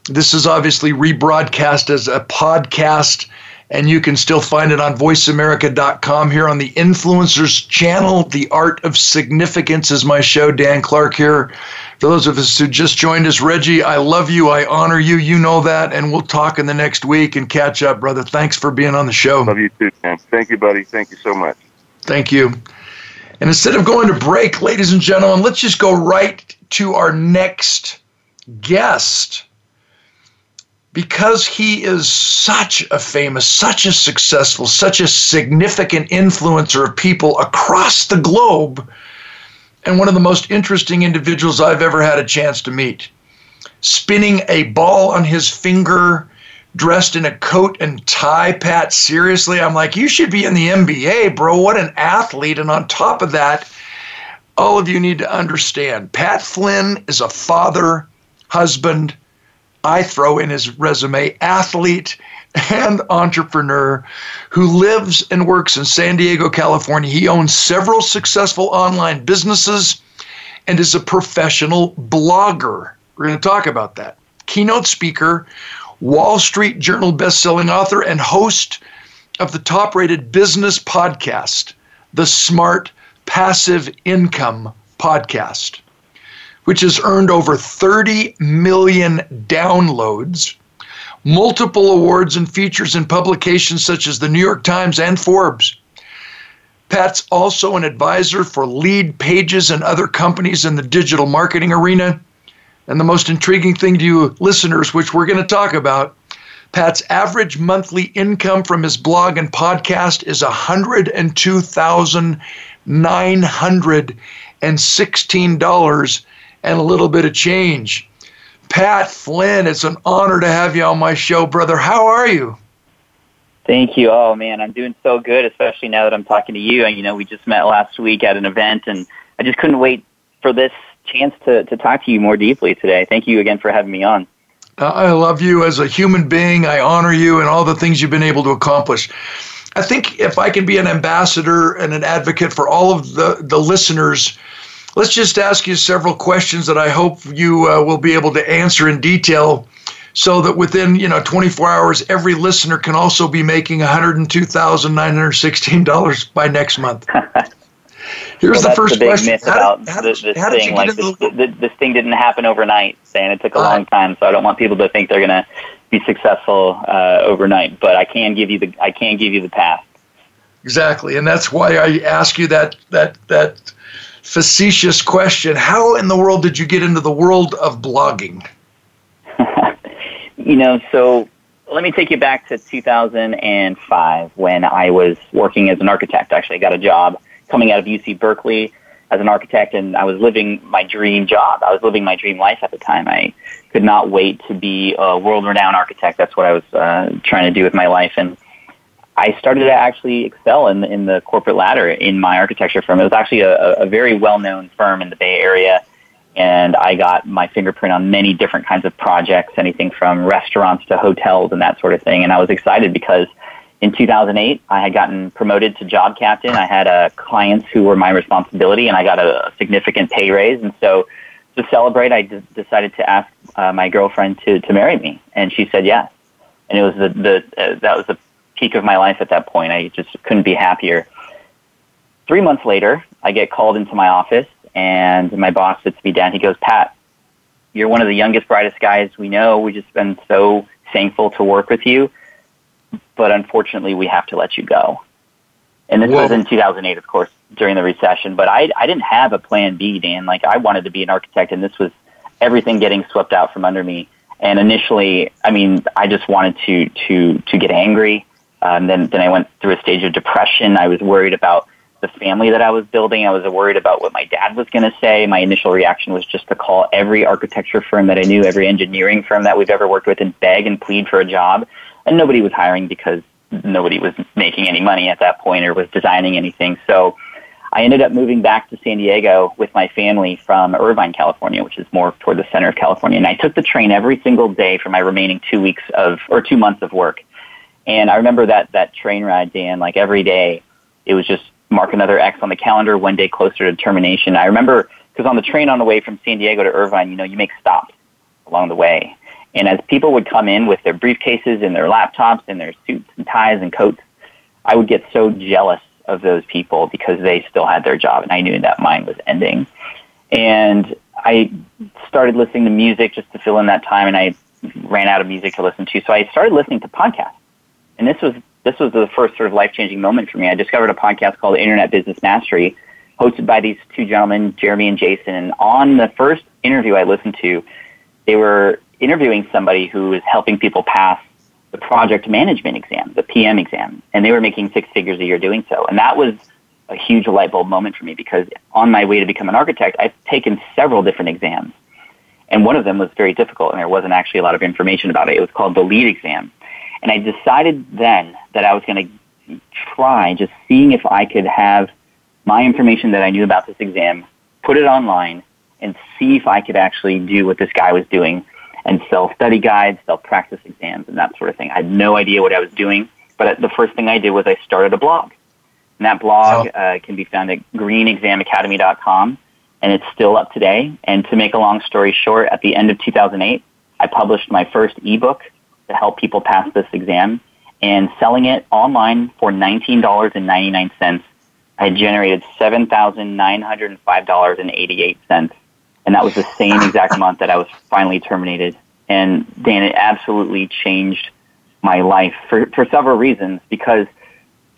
this is obviously rebroadcast as a podcast, and you can still find it on voiceamerica.com here on the Influencers channel. The Art of Significance is my show. Dan Clark here. For those of us who just joined us, Regie, I love you. I honor you. You know that. And we'll talk in the next week and catch up, brother. Thanks for being on the show. Love you too, man. Thank you, buddy. Thank you so much. Thank you. And instead of going to break, ladies and gentlemen, let's just go right to our next guest because he is such a famous, such a successful, such a significant influencer of people across the globe, and one of the most interesting individuals I've ever had a chance to meet. Spinning a ball on his finger, dressed in a coat and tie, Pat. Seriously, I'm like, you should be in the NBA, bro. What an athlete. And on top of that, all of you need to understand Pat Flynn is a father, husband, I throw in his resume athlete and entrepreneur who lives and works in San Diego, California. He owns several successful online businesses and is a professional blogger. We're going to talk about that. Keynote speaker, Wall Street Journal bestselling author, and host of the top rated business podcast, the Smart Passive Income Podcast which has earned over 30 million downloads, multiple awards and features in publications such as the New York Times and Forbes. Pat's also an advisor for Leadpages and other companies in the digital marketing arena. And the most intriguing thing to you listeners, which we're going to talk about, Pat's average monthly income from his blog and podcast is $102,916 and a little bit of change. Pat Flynn, it's an honor to have you on my show, brother. How are you? Thank you. Oh man, I'm doing so good, especially now that I'm talking to you. And you know, we just met last week at an event, and I just couldn't wait for this chance to to talk to you more deeply today. Thank you again for having me on. Uh, I love you as a human being. I honor you and all the things you've been able to accomplish. I think if I can be an ambassador and an advocate for all of the the listeners let's just ask you several questions that I hope you uh, will be able to answer in detail so that within you know 24 hours every listener can also be making $102,916 by next month. Here's well, the first the big question. Myth about how, this, this thing. Like this, the, this thing didn't happen overnight, and it took a uh, long time. So I don't want people to think they're going to be successful uh, overnight. But I can give you the I can give you the path. Exactly, and that's why I ask you that that that facetious question. How in the world did you get into the world of blogging? you know, so let me take you back to 2005 when I was working as an architect. Actually, I got a job coming out of UC Berkeley as an architect, and I was living my dream job. I was living my dream life at the time. I could not wait to be a world-renowned architect. That's what I was uh, trying to do with my life, and I started to actually excel in the, in the corporate ladder in my architecture firm. It was actually a, a very well known firm in the Bay Area, and I got my fingerprint on many different kinds of projects, anything from restaurants to hotels and that sort of thing. And I was excited because in 2008 I had gotten promoted to job captain. I had uh, clients who were my responsibility, and I got a, a significant pay raise. And so to celebrate, I d- decided to ask uh, my girlfriend to to marry me, and she said yes. And it was the the uh, that was the peak of my life at that point. I just couldn't be happier. Three months later, I get called into my office, and my boss sits me down. He goes, Pat, you're one of the youngest, brightest guys we know. We've just been so thankful to work with you, but unfortunately, we have to let you go. And this Whoa. was in 2008, of course, during the recession. But I, I didn't have a plan B, Dan. Like I wanted to be an architect, and this was everything getting swept out from under me. And initially, I mean, I just wanted to to to get angry. Um, then then I went through a stage of depression. I was worried about the family that I was building. I was worried about what my dad was going to say. My initial reaction was just to call every architecture firm that I knew, every engineering firm that we've ever worked with, and beg and plead for a job. And nobody was hiring because nobody was making any money at that point or was designing anything. So I ended up moving back to San Diego with my family from Irvine, California, which is more toward the center of California. And I took the train every single day for my remaining two weeks of, or two months of work. And I remember that, that train ride, Dan, like every day, it was just mark another X on the calendar, one day closer to termination. I remember, because on the train on the way from San Diego to Irvine, you know, you make stops along the way. And as people would come in with their briefcases and their laptops and their suits and ties and coats, I would get so jealous of those people because they still had their job and I knew that mine was ending. And I started listening to music just to fill in that time and I ran out of music to listen to. So I started listening to podcasts. And this was this was the first sort of life changing moment for me. I discovered a podcast called Internet Business Mastery, hosted by these two gentlemen, Jeremy and Jason. And on the first interview I listened to, they were interviewing somebody who was helping people pass the project management exam, the PM exam, and they were making six figures a year doing so. And that was a huge light bulb moment for me because on my way to become an architect, I've taken several different exams. And one of them was very difficult, and there wasn't actually a lot of information about it. It was called the LEED exam. And I decided then that I was going to try just seeing if I could have my information that I knew about this exam, put it online, and see if I could actually do what this guy was doing and sell study guides, sell practice exams, and that sort of thing. I had no idea what I was doing, but the first thing I did was I started a blog. And that blog uh, can be found at greenexamacademy.com, and it's still up today. And to make a long story short, at the end of 2008, I published my first ebook to help people pass this exam, and selling it online for $19.99, I generated $7,905.88 and that was the same exact month that I was finally terminated. And Dan, it absolutely changed my life for, for several reasons. Because,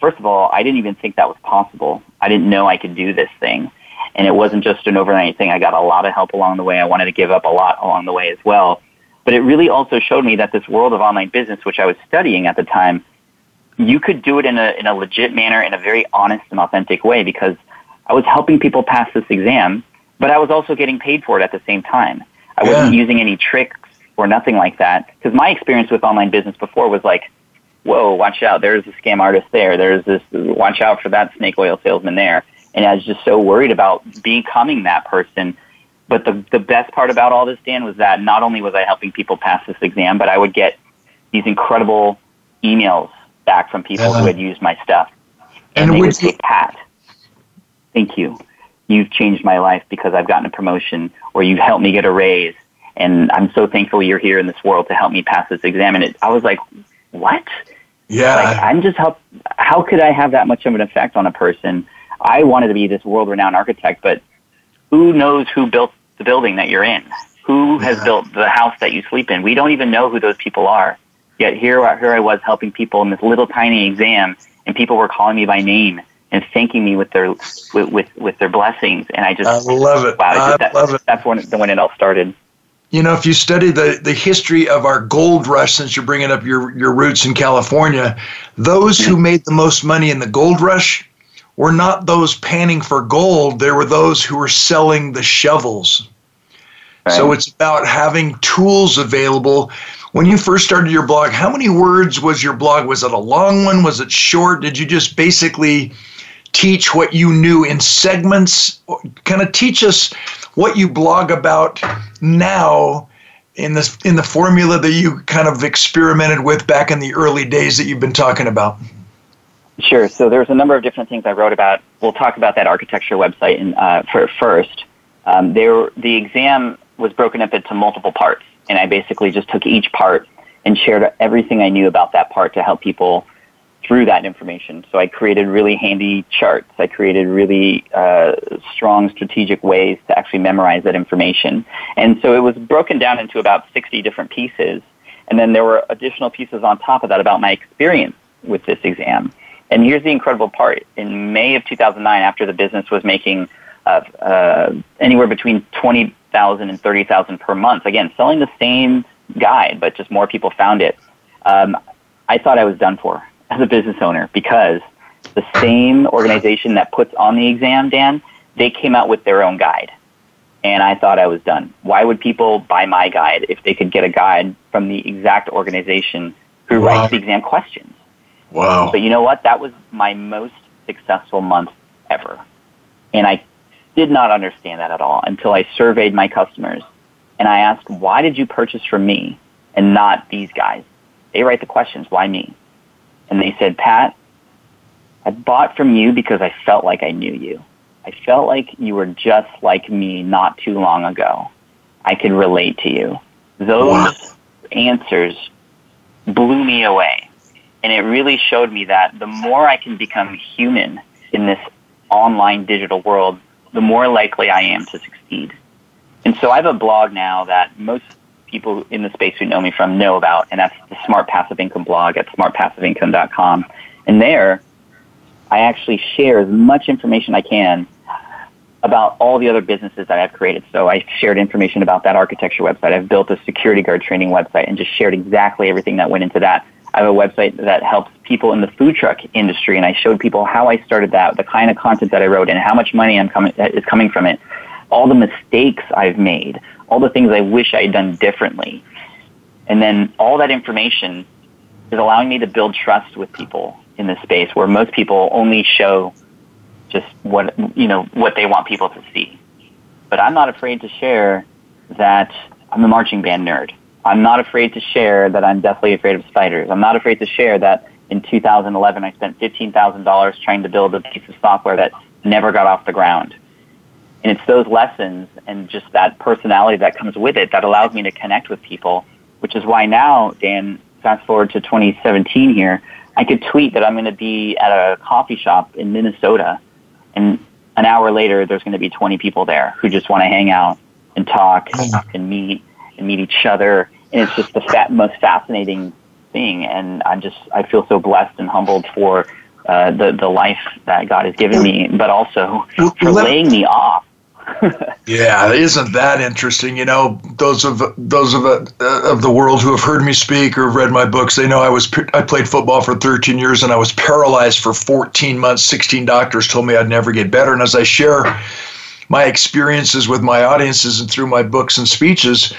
first of all, I didn't even think that was possible. I didn't know I could do this thing. And it wasn't just an overnight thing. I got a lot of help along the way. I wanted to give up a lot along the way as well. But it really also showed me that this world of online business, which I was studying at the time, you could do it in a, in a legit manner, in a very honest and authentic way because I was helping people pass this exam but I was also getting paid for it at the same time. I Yeah. wasn't using any tricks or nothing like that. Because my experience with online business before was like, whoa, watch out, there's a scam artist there. There's this, watch out for that snake oil salesman there. And I was just so worried about becoming that person. But the, the best part about all this, Dan, was that not only was I helping people pass this exam, but I would get these incredible emails back from people who uh-huh. had used my stuff. And, And they would say, Pat, thank you. You've changed my life because I've gotten a promotion or you've helped me get a raise. And I'm so thankful you're here in this world to help me pass this exam. And it, I was like, what? Yeah. Like, I'm just help. How could I have that much of an effect on a person? I wanted to be this world-renowned architect, but who knows who built the building that you're in? Who has Yeah. built the house that you sleep in? We don't even know who those people are. Yet here, I- here I was helping people in this little tiny exam, and people were calling me by name and thanking me with their with with, with their blessings. And I just I love it. wow, I that, love it. that's when when it all started. You know, if you study the, the history of our gold rush, since you're bringing up your, your roots in California, those who mm-hmm. made the most money in the gold rush were not those panning for gold. They were those who were selling the shovels. So it's about having tools available. When you first started your blog, how many words was your blog? Was it a long one? Was it short? Did you just basically teach what you knew in segments? Kind of teach us what you blog about now in this in the formula that you kind of experimented with back in the early days that you've been talking about. Sure. So there's a number of different things I wrote about. We'll talk about that architecture website in, uh, for first. Um, there, the exam was broken up into multiple parts, and I basically just took each part and shared everything I knew about that part to help people through that information. So I created really handy charts. I created really uh, strong strategic ways to actually memorize that information. And so it was broken down into about 60 different pieces. And then there were additional pieces on top of that about my experience with this exam. And here's the incredible part. In May of 2009, after the business was making uh, uh, anywhere between 20,000 and 30,000 per month, again, selling the same guide, but just more people found it, um, I thought I was done for as a business owner because the same organization that puts on the exam, Dan, they came out with their own guide. And I thought I was done. Why would people buy my guide if they could get a guide from the exact organization who wow. writes the exam questions? Wow. But you know what? That was my most successful month ever. And I did not understand that at all until I surveyed my customers and I asked, why did you purchase from me and not these guys? They write the questions, why me? And they said, Pat, I bought from you because I felt like I knew you. I felt like you were just like me not too long ago. I could relate to you. Those wow. answers blew me away. And it really showed me that the more I can become human in this online digital world, the more likely I am to succeed. And so I have a blog now that most people in the space who know me from know about, and that's the Smart Passive Income blog at smartpassiveincome.com. And there, I actually share as much information I can about all the other businesses that I've created. So I shared information about that architecture website. I've built a security guard training website and just shared exactly everything that went into that. I have a website that helps people in the food truck industry, and I showed people how I started that, the kind of content that I wrote, and how much money I'm coming is coming from it. All the mistakes I've made, all the things I wish I had done differently, and then all that information is allowing me to build trust with people in this space, where most people only show just what you know what they want people to see. But I'm not afraid to share that I'm a marching band nerd. I'm not afraid to share that I'm deathly afraid of spiders. I'm not afraid to share that in 2011 I spent $15,000 trying to build a piece of software that never got off the ground. And it's those lessons and just that personality that comes with it that allows me to connect with people, which is why now, Dan, fast forward to 2017 here, I could tweet that I'm going to be at a coffee shop in Minnesota, and an hour later, there's going to be 20 people there who just want to hang out and talk and meet meet each other. And it's just the fat, most fascinating thing. And I'm just, I feel so blessed and humbled for uh, the the life that God has given me, but also for laying me off yeah, isn't that interesting? You know, those of those of uh, of the world who have heard me speak or read my books, they know I was I played football for 13 years and I was paralyzed for 14 months. 16 doctors told me I'd never get better, and as I share my experiences with my audiences and through my books and speeches,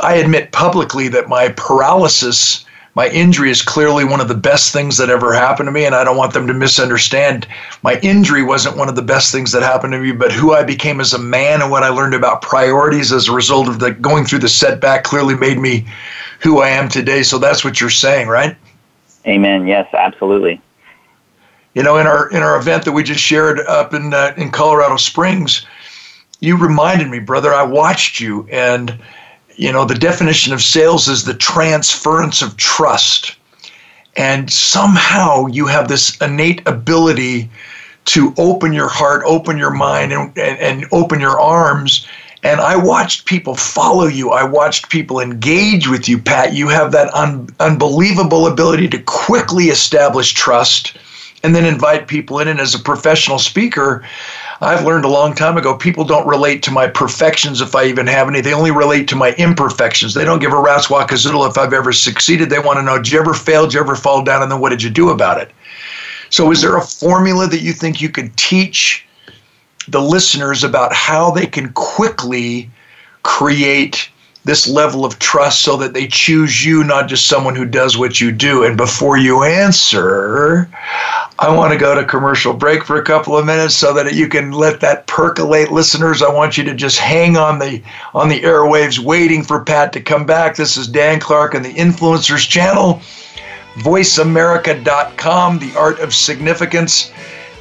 I admit publicly that my paralysis my injury is clearly one of the best things that ever happened to me, and I don't want them to misunderstand. My injury wasn't one of the best things that happened to me, but who I became as a man and what I learned about priorities as a result of the going through the setback clearly made me who I am today. So that's what you're saying, right? Amen. Yes, absolutely. You know, in our in our event that we just shared up in uh, in Colorado Springs, you reminded me, brother. I watched you and you know, the definition of sales is the transference of trust. And somehow you have this innate ability to open your heart, open your mind, and, and, and open your arms. And I watched people follow you. I watched people engage with you, Pat. You have that un- unbelievable ability to quickly establish trust and then invite people in. And as a professional speaker, I've learned a long time ago people don't relate to my perfections if I even have any. They only relate to my imperfections. They don't give a rat's wackazoodle if I've ever succeeded. They want to know, did you ever fail? Did you ever fall down? And then what did you do about it? So, is there a formula that you think you could teach the listeners about how they can quickly create this level of trust so that they choose you, not just someone who does what you do. And before you answer, I want to go to commercial break for a couple of minutes so that you can let that percolate. Listeners, I want you to just hang on the on the airwaves waiting for Pat to come back. This is Dan Clark and the Influencers Channel, voiceamerica.com, the art of significance.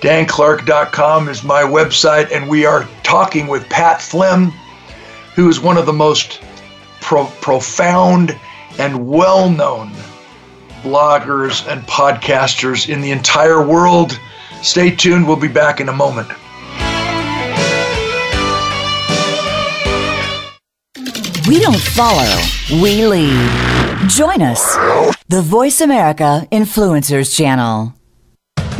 DanClark.com is my website, and we are talking with Pat Flynn, who is one of the most pro- profound and well known bloggers and podcasters in the entire world. Stay tuned, we'll be back in a moment. We don't follow, we lead. Join us, the Voice America Influencers Channel.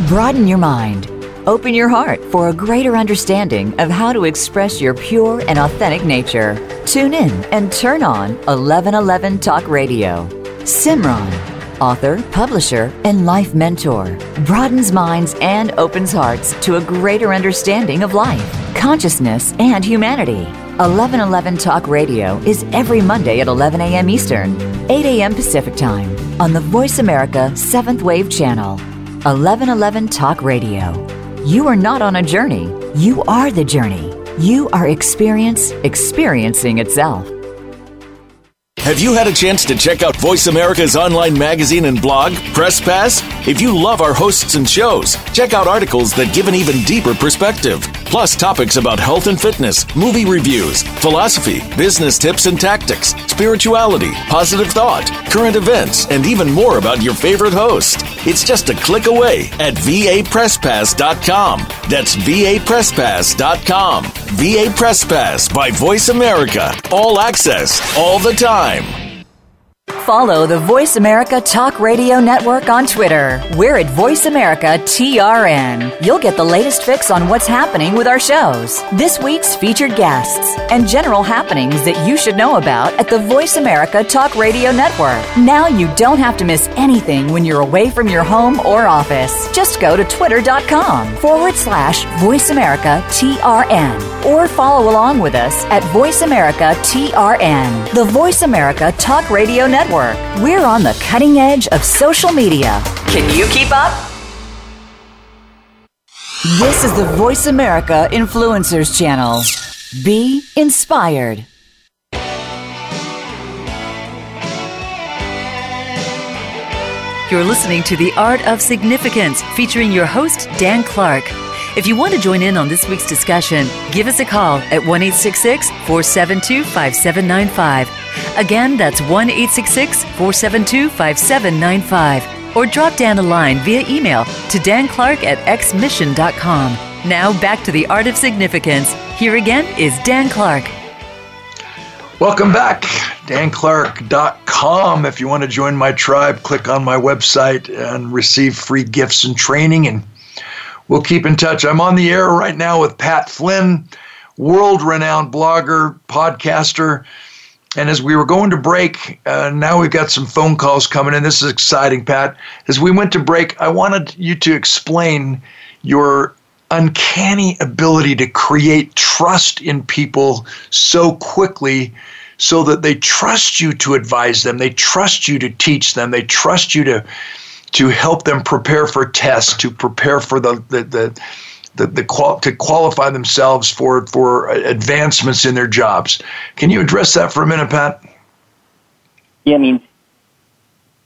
Broaden your mind. Open your heart for a greater understanding of how to express your pure and authentic nature. Tune in and turn on 1111 Talk Radio. Simran, author, publisher, and life mentor, broadens minds and opens hearts to a greater understanding of life, consciousness, and humanity. 1111 Talk Radio is every Monday at 11 a.m. Eastern, 8 a.m. Pacific Time on the Voice America 7th Wave Channel. 1111 Talk Radio. You are not on a journey, you are the journey. You are experience experiencing itself. Have you had a chance to check out Voice America's online magazine and blog, Press Pass? If you love our hosts and shows, check out articles that give an even deeper perspective. Plus, topics about health and fitness, movie reviews, philosophy, business tips and tactics, spirituality, positive thought, current events, and even more about your favorite host. It's just a click away at vapresspass.com. That's vapresspass.com. VA Press Pass by Voice America. All access, all the time time. Follow the Voice America Talk Radio Network on Twitter. We're at Voice America TRN. You'll get the latest fix on what's happening with our shows, this week's featured guests, and general happenings that you should know about at the Voice America Talk Radio Network. Now you don't have to miss anything when you're away from your home or office. Just go to twitter.com forward slash Voice America TRN or follow along with us at Voice America TRN, the Voice America Talk Radio Network. We're on the cutting edge of social media. Can you keep up? This is the Voice America Influencers Channel. Be inspired. You're listening to The Art of Significance featuring your host, Dan Clark. If you want to join in on this week's discussion, give us a call at 1 472 5795. Again, that's 1 472 5795. Or drop Dan a line via email to danclark at xmission.com. Now back to the art of significance. Here again is Dan Clark. Welcome back. DanClark.com. If you want to join my tribe, click on my website and receive free gifts and training, and we'll keep in touch. I'm on the air right now with Pat Flynn, world renowned blogger, podcaster. And as we were going to break, uh, now we've got some phone calls coming in. This is exciting, Pat. As we went to break, I wanted you to explain your uncanny ability to create trust in people so quickly so that they trust you to advise them they trust you to teach them they trust you to to help them prepare for tests to prepare for the the the, the, the qual- to qualify themselves for for advancements in their jobs can you address that for a minute pat yeah i mean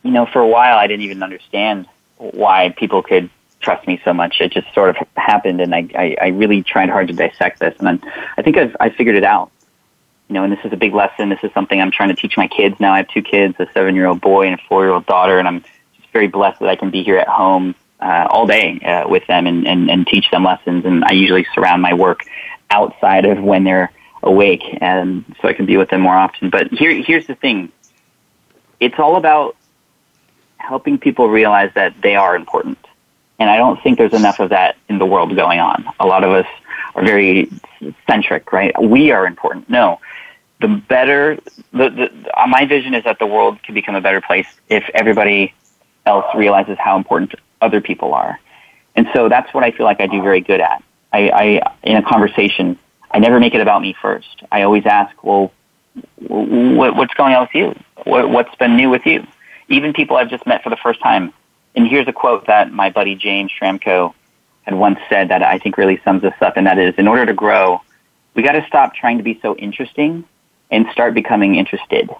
you know for a while i didn't even understand why people could trust me so much. It just sort of happened, and I, I, I really tried hard to dissect this, and then I think I've I figured it out. You know, and this is a big lesson. This is something I'm trying to teach my kids now. I have two kids, a seven year old boy and a four year old daughter, and I'm very blessed that I can be here at home uh, all day uh, with them and, and, and teach them lessons. And I usually surround my work outside of when they're awake, and so I can be with them more often. But here, here's the thing: it's all about helping people realize that they are important and I don't think there's enough of that in the world going on. A lot of us are very centric, right? We are important. No. The better, the, the, my vision is that the world can become a better place if everybody else realizes how important other people are. And so that's what I feel like I do very good at. I, I in a conversation, I never make it about me first. I always ask, well, what, what's going on with you? What, what's been new with you? Even people I've just met for the first time, and here's a quote that my buddy James Schramko had once said that I think really sums this up, and that is, in order to grow, we got to stop trying to be so interesting and start becoming interested,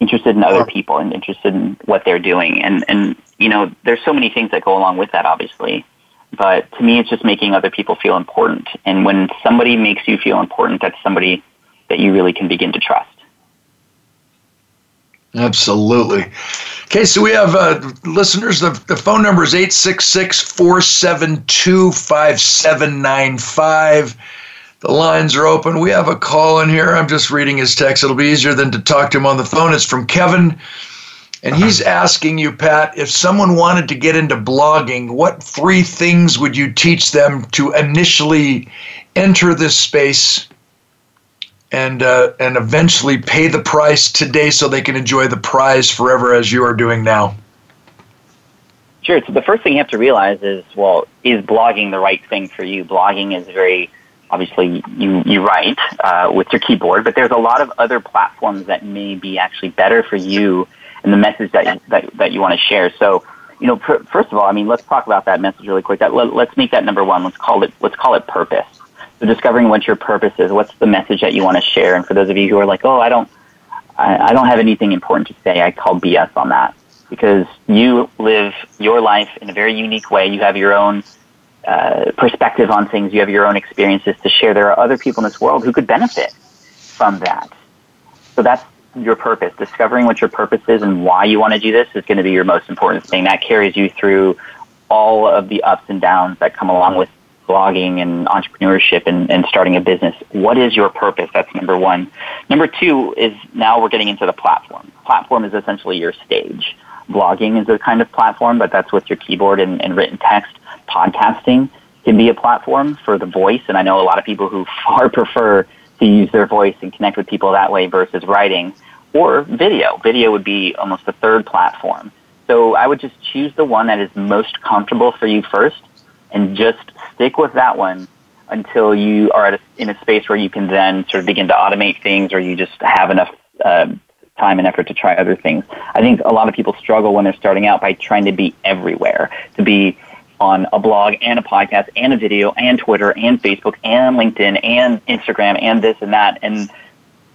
interested in other people and interested in what they're doing. And and you know, there's so many things that go along with that, obviously. But to me, it's just making other people feel important. And when somebody makes you feel important, that's somebody that you really can begin to trust. Absolutely. Okay, so we have uh, listeners. The, the phone number is 866 472 5795. The lines are open. We have a call in here. I'm just reading his text. It'll be easier than to talk to him on the phone. It's from Kevin. And he's asking you, Pat, if someone wanted to get into blogging, what three things would you teach them to initially enter this space and uh, and eventually pay the price today so they can enjoy the prize forever as you are doing now? Sure. So the first thing you have to realize is, well, is blogging the right thing for you? Blogging is very obviously you you write uh, with your keyboard, but there's a lot of other platforms that may be actually better for you and the message that you, that, that you want to share. So, you know, pr- first of all, I mean, let's talk about that message really quick. That let, let's make that number one. Let's call it let's call it purpose. So, discovering what your purpose is. What's the message that you want to share? And for those of you who are like, oh, I don't, I, I don't have anything important to say, I call BS on that because you live your life in a very unique way. You have your own uh, perspective on things. You have your own experiences to share. There are other people in this world who could benefit from that. So that's your purpose. Discovering what your purpose is and why you want to do this is going to be your most important thing. That carries you through all of the ups and downs that come along with blogging and entrepreneurship and, and starting a business. What is your purpose? That's number one. Number two is now we're getting into the platform. Platform is essentially your stage. Blogging is a kind of platform, but that's with your keyboard and, and written text. Podcasting can be a platform for the voice, and I know a lot of people who far prefer to use their voice and connect with people that way versus writing. Or video. Video would be almost a third platform. So I would just choose the one that is most comfortable for you first and just stick with that one until you are a, in a space where you can then sort of begin to automate things or you just have enough uh, time and effort to try other things. I think a lot of people struggle when they're starting out by trying to be everywhere, to be on a blog and a podcast and a video and Twitter and Facebook and LinkedIn and Instagram and this and that. And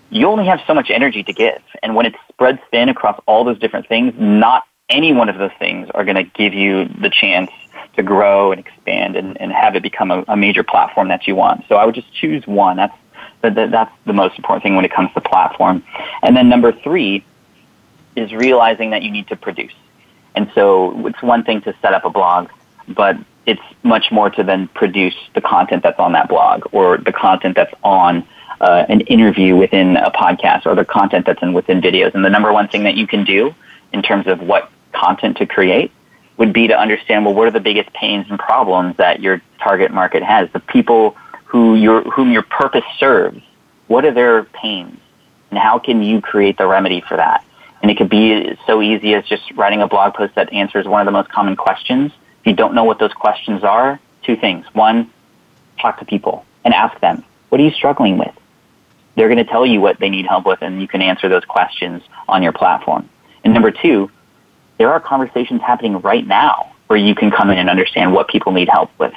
you only have so much energy to give. And when it spreads thin across all those different things, not any one of those things are going to give you the chance to grow and expand and, and have it become a, a major platform that you want. So I would just choose one. That's the, that's the most important thing when it comes to platform. And then number three is realizing that you need to produce. And so it's one thing to set up a blog but it's much more to then produce the content that's on that blog or the content that's on uh, an interview within a podcast or the content that's in within videos. And the number one thing that you can do in terms of what content to create would be to understand well what are the biggest pains and problems that your target market has? The people who your whom your purpose serves what are their pains? And how can you create the remedy for that? And it could be so easy as just writing a blog post that answers one of the most common questions if you don't know what those questions are, two things. One, talk to people and ask them, what are you struggling with? They're going to tell you what they need help with, and you can answer those questions on your platform. And number two, there are conversations happening right now where you can come in and understand what people need help with.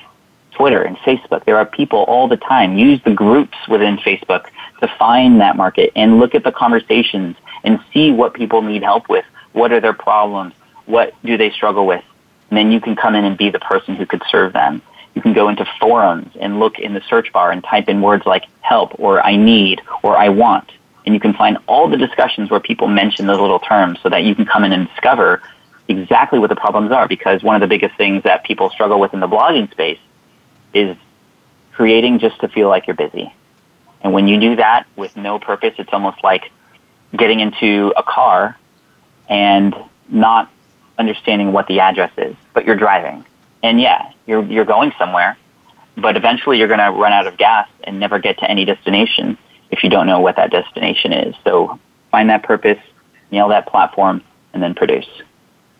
Twitter and Facebook, there are people all the time. Use the groups within Facebook to find that market and look at the conversations and see what people need help with. What are their problems? What do they struggle with? And then you can come in and be the person who could serve them. You can go into forums and look in the search bar and type in words like help or I need or I want. And you can find all the discussions where people mention those little terms so that you can come in and discover exactly what the problems are. Because one of the biggest things that people struggle with in the blogging space is creating just to feel like you're busy. And when you do that with no purpose, it's almost like getting into a car and not understanding what the address is, but you're driving. And yeah, you're, you're going somewhere, but eventually you're going to run out of gas and never get to any destination if you don't know what that destination is. So find that purpose, nail that platform, and then produce.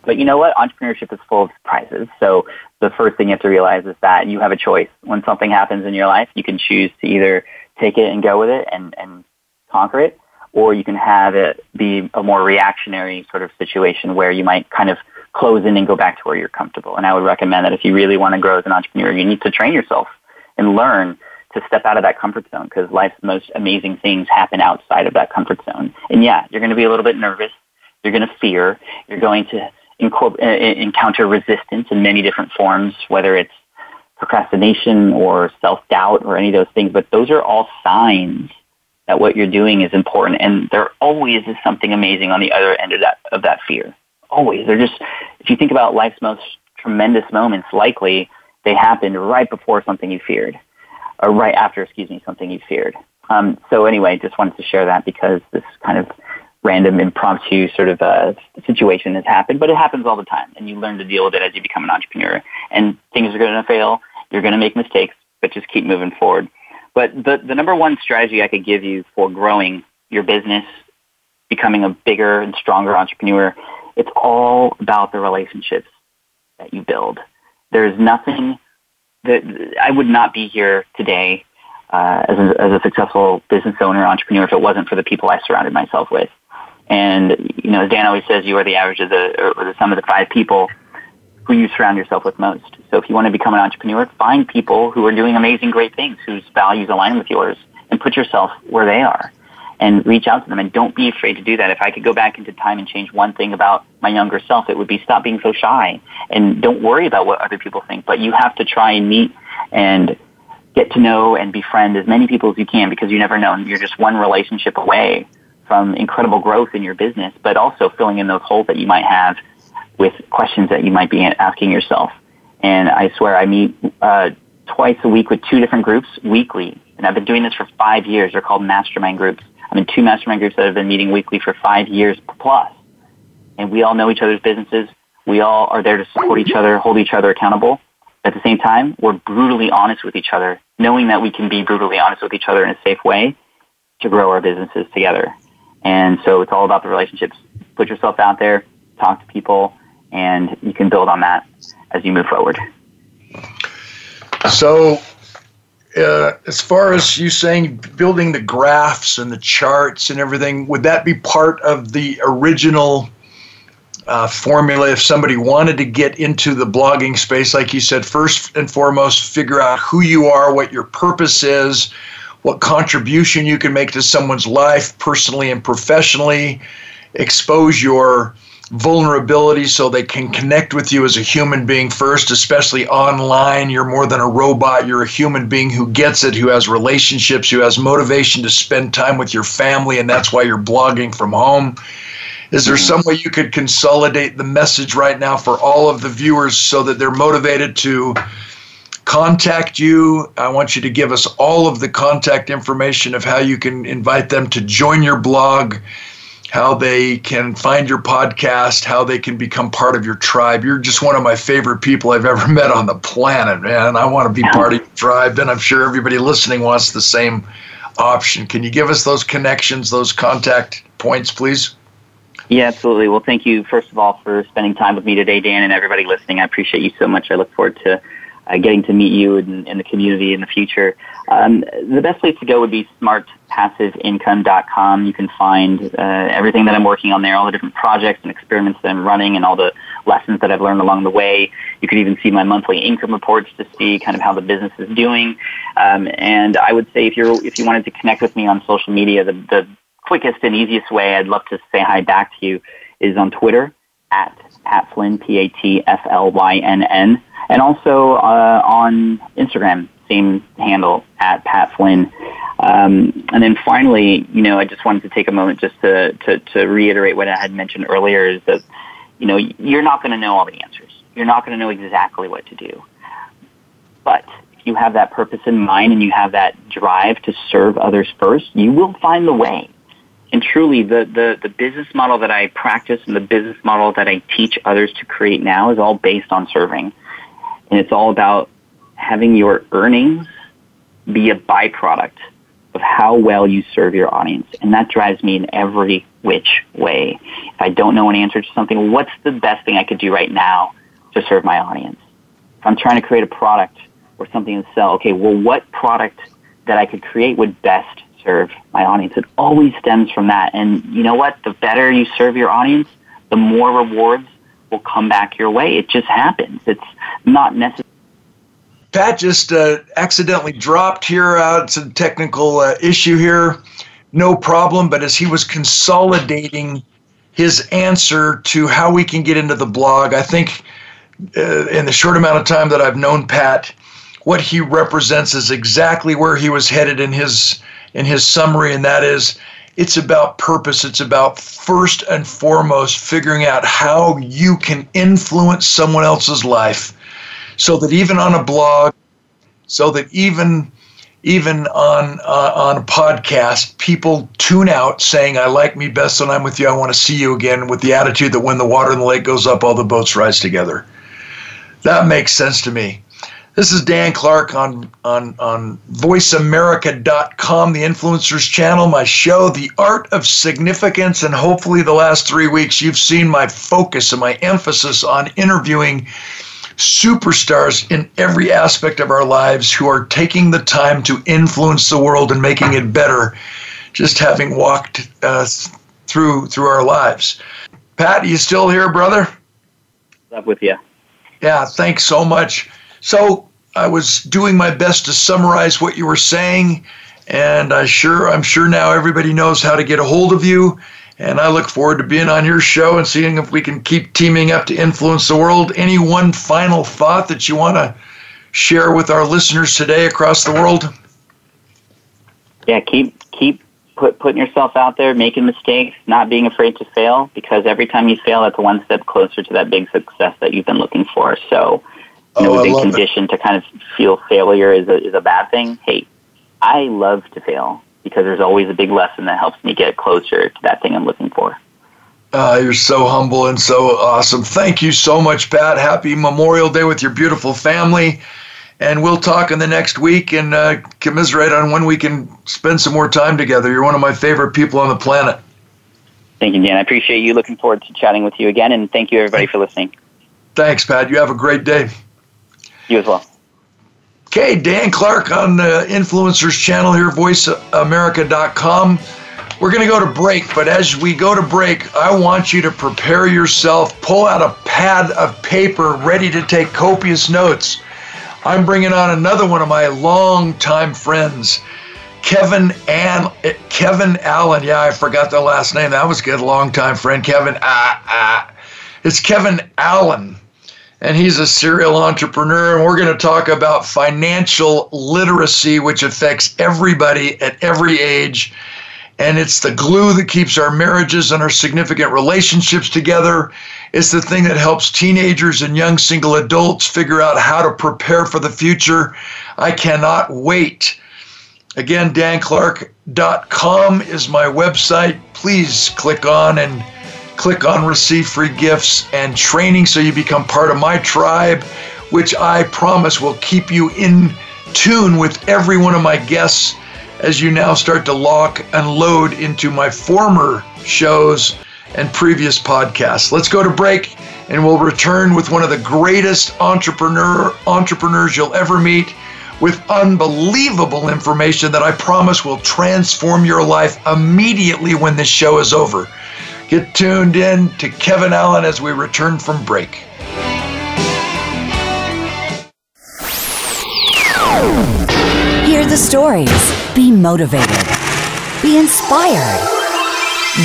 But you know what? Entrepreneurship is full of surprises. So the first thing you have to realize is that you have a choice. When something happens in your life, you can choose to either take it and go with it and, and conquer it, or you can have it be a more reactionary sort of situation where you might kind of close in and go back to where you're comfortable. And I would recommend that if you really want to grow as an entrepreneur, you need to train yourself and learn to step out of that comfort zone because life's most amazing things happen outside of that comfort zone. And yeah, you're going to be a little bit nervous. You're going to fear. You're going to incorpor- uh, encounter resistance in many different forms, whether it's procrastination or self-doubt or any of those things. But those are all signs that what you're doing is important, and there always is something amazing on the other end of that of that fear. Always, they're just. If you think about life's most tremendous moments, likely they happened right before something you feared, or right after, excuse me, something you feared. Um, so anyway, just wanted to share that because this kind of random impromptu sort of uh, situation has happened, but it happens all the time, and you learn to deal with it as you become an entrepreneur. And things are going to fail. You're going to make mistakes, but just keep moving forward. But the the number one strategy I could give you for growing your business, becoming a bigger and stronger entrepreneur, it's all about the relationships that you build. There's nothing that I would not be here today uh, as, a, as a successful business owner, entrepreneur, if it wasn't for the people I surrounded myself with. And you know, as Dan always says, you are the average of the or the sum of the five people who you surround yourself with most. So if you want to become an entrepreneur, find people who are doing amazing, great things, whose values align with yours, and put yourself where they are and reach out to them and don't be afraid to do that. If I could go back into time and change one thing about my younger self, it would be stop being so shy and don't worry about what other people think, but you have to try and meet and get to know and befriend as many people as you can because you never know. You're just one relationship away from incredible growth in your business, but also filling in those holes that you might have with questions that you might be asking yourself. And I swear I meet uh, twice a week with two different groups weekly. And I've been doing this for five years. They're called mastermind groups. I'm in two mastermind groups that have been meeting weekly for five years plus. And we all know each other's businesses. We all are there to support each other, hold each other accountable. At the same time, we're brutally honest with each other, knowing that we can be brutally honest with each other in a safe way to grow our businesses together. And so it's all about the relationships. Put yourself out there, talk to people, and you can build on that as you move forward. So, uh, as far as you saying building the graphs and the charts and everything, would that be part of the original uh, formula if somebody wanted to get into the blogging space? Like you said, first and foremost, figure out who you are, what your purpose is, what contribution you can make to someone's life personally and professionally, expose your vulnerability so they can connect with you as a human being first, especially online. You're more than a robot. You're a human being who gets it, who has relationships, who has motivation to spend time with your family, and that's why you're blogging from home. Is there some way you could consolidate the message right now for all of the viewers so that they're motivated to contact you? I want you to give us all of the contact information of how you can invite them to join your blog how they can find your podcast, how they can become part of your tribe. You're just one of my favorite people I've ever met on the planet, man. I want to be part of your tribe, and I'm sure everybody listening wants the same option. Can you give us those connections, those contact points, please? Yeah, absolutely. Well, thank you, first of all, for spending time with me today, Dan, and everybody listening. I appreciate you so much. I look forward to uh, getting to meet you in, in the community in the future. Um, the best place to go would be smartpassiveincome.com. You can find uh, everything that I'm working on there, all the different projects and experiments that I'm running, and all the lessons that I've learned along the way. You can even see my monthly income reports to see kind of how the business is doing. Um, and I would say if you're if you wanted to connect with me on social media, the, the quickest and easiest way I'd love to say hi back to you is on Twitter at Pat Flynn, P A T F L Y N N, and also uh, on Instagram, same handle at Pat Flynn. Um, and then finally, you know, I just wanted to take a moment just to, to, to reiterate what I had mentioned earlier is that, you know, you're not going to know all the answers. You're not going to know exactly what to do. But if you have that purpose in mind and you have that drive to serve others first, you will find the way. And truly, the, the, the business model that I practice and the business model that I teach others to create now is all based on serving. And it's all about having your earnings be a byproduct of how well you serve your audience. And that drives me in every which way. If I don't know an answer to something, what's the best thing I could do right now to serve my audience? If I'm trying to create a product or something to sell, okay, well, what product that I could create would best serve my audience? It always stems from that. And you know what? The better you serve your audience, the more rewards will come back your way. It just happens. It's not necessary. Pat just uh, accidentally dropped here. Uh, it's a technical uh, issue here. No problem. But as he was consolidating his answer to how we can get into the blog, I think uh, in the short amount of time that I've known Pat, what he represents is exactly where he was headed in his in his summary, and that is it's about purpose. It's about first and foremost figuring out how you can influence someone else's life so that even on a blog, so that even even on uh, on a podcast, people tune out saying, "I like me best when I'm with you. I want to see you again." With the attitude that when the water in the lake goes up, all the boats rise together. That makes sense to me. This is Dan Clark on on on VoiceAmerica.com, the Influencers Channel, my show, The Art of Significance, and hopefully the last three weeks you've seen my focus and my emphasis on interviewing superstars in every aspect of our lives who are taking the time to influence the world and making it better, just having walked uh, through through our lives. Pat, are you still here, brother? Up with you. Yeah, thanks so much. So I was doing my best to summarize what you were saying, and I sure I'm sure now everybody knows how to get a hold of you. And I look forward to being on your show and seeing if we can keep teaming up to influence the world. Any one final thought that you want to share with our listeners today across the world? Yeah, keep keep put, putting yourself out there, making mistakes, not being afraid to fail, because every time you fail, that's one step closer to that big success that you've been looking for. So, you know, Oh, we've been it. conditioned to kind of feel failure is a, is a bad thing. Hey, I love to fail because there's always a big lesson that helps me get closer to that thing I'm looking for. Uh, you're so humble and so awesome. Thank you so much, Pat. Happy Memorial Day with your beautiful family. And we'll talk in the next week and uh, commiserate on when we can spend some more time together. You're one of my favorite people on the planet. Thank you, Dan. I appreciate you. Looking forward to chatting with you again, and thank you, everybody, for listening. Thanks, Pat. You have a great day. You as well. Okay, Dan Clark on the Influencers channel here, voiceamerica.com. We're going to go to break, but as we go to break, I want you to prepare yourself, pull out a pad of paper ready to take copious notes. I'm bringing on another one of my longtime friends, Kevin An- Kevin Allen. Yeah, I forgot the last name. That was good. Longtime friend, Kevin. Ah, ah. It's Kevin Allen and he's a serial entrepreneur. And we're going to talk about financial literacy, which affects everybody at every age. And it's the glue that keeps our marriages and our significant relationships together. It's the thing that helps teenagers and young single adults figure out how to prepare for the future. I cannot wait. Again, danclark.com is my website. Please click on and click on receive free gifts and training so you become part of my tribe, which I promise will keep you in tune with every one of my guests as you now start to lock and load into my former shows and previous podcasts. Let's go to break and we'll return with one of the greatest entrepreneur entrepreneurs you'll ever meet with unbelievable information that I promise will transform your life immediately when this show is over. Get tuned in to Kevin Allen as we return from break. Hear the stories. Be motivated. Be inspired.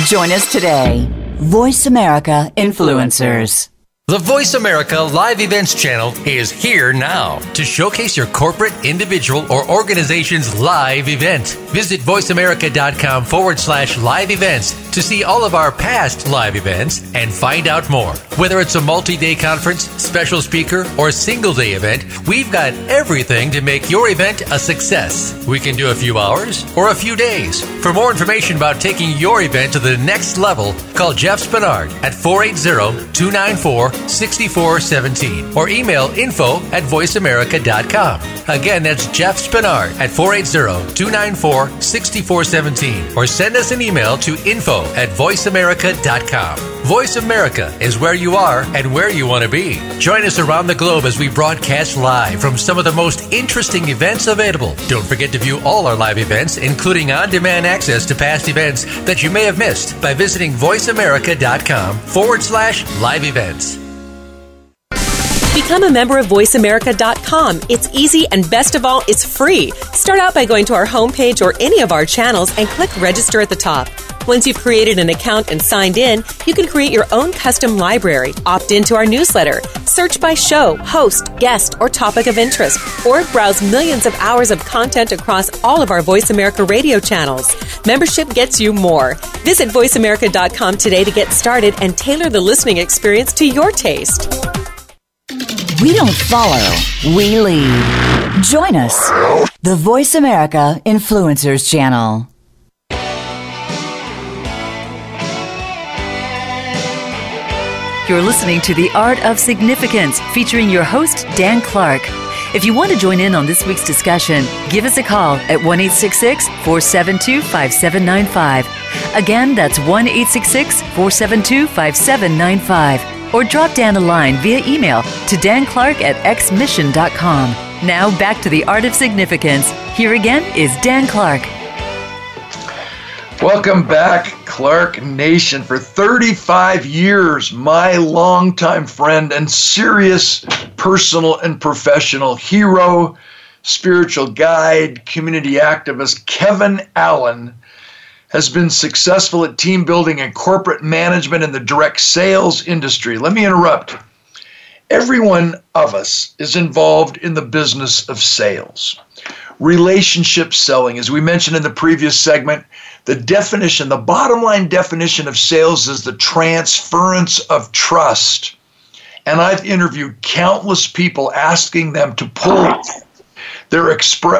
Join us today. Voice America Influencers. The Voice America Live Events channel is here now to showcase your corporate, individual, or organization's live event. Visit voiceamerica.com forward slash live events to see all of our past live events and find out more. Whether it's a multi day conference, special speaker, or single day event, we've got everything to make your event a success. We can do a few hours or a few days. For more information about taking your event to the next level, call Jeff Spinard at 480 294 6417 or email info at voiceamerica.com. Again, that's Jeff Spinard at 480 294 6417 or send us an email to info at voiceamerica.com. Voice America is where you are and where you want to be. Join us around the globe as we broadcast live from some of the most interesting events available. Don't forget to view all our live events, including on demand access to past events that you may have missed by visiting voiceamerica.com forward slash live events. Become a member of VoiceAmerica.com. It's easy and best of all, it's free. Start out by going to our homepage or any of our channels and click register at the top. Once you've created an account and signed in, you can create your own custom library, opt into our newsletter, search by show, host, guest, or topic of interest, or browse millions of hours of content across all of our Voice America radio channels. Membership gets you more. Visit VoiceAmerica.com today to get started and tailor the listening experience to your taste. We don't follow, we lead. Join us, the Voice America Influencers Channel. You're listening to The Art of Significance featuring your host, Dan Clark. If you want to join in on this week's discussion, give us a call at 1 472 5795. Again, that's 1 472 5795. Or drop Dan a line via email to danclark at xmission.com. Now back to the art of significance. Here again is Dan Clark. Welcome back, Clark Nation. For 35 years, my longtime friend and serious personal and professional hero, spiritual guide, community activist, Kevin Allen, has been successful at team building and corporate management in the direct sales industry. Let me interrupt. Every one of us is involved in the business of sales. Relationship selling, as we mentioned in the previous segment, the definition, the bottom line definition of sales is the transference of trust. And I've interviewed countless people asking them to pull their,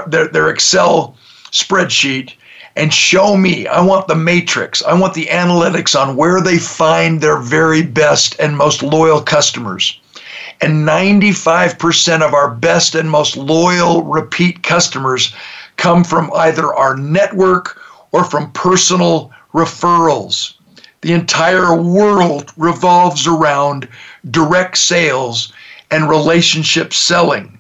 their, their Excel spreadsheet and show me. I want the matrix. I want the analytics on where they find their very best and most loyal customers. And 95% of our best and most loyal repeat customers come from either our network or from personal referrals. The entire world revolves around direct sales and relationship selling.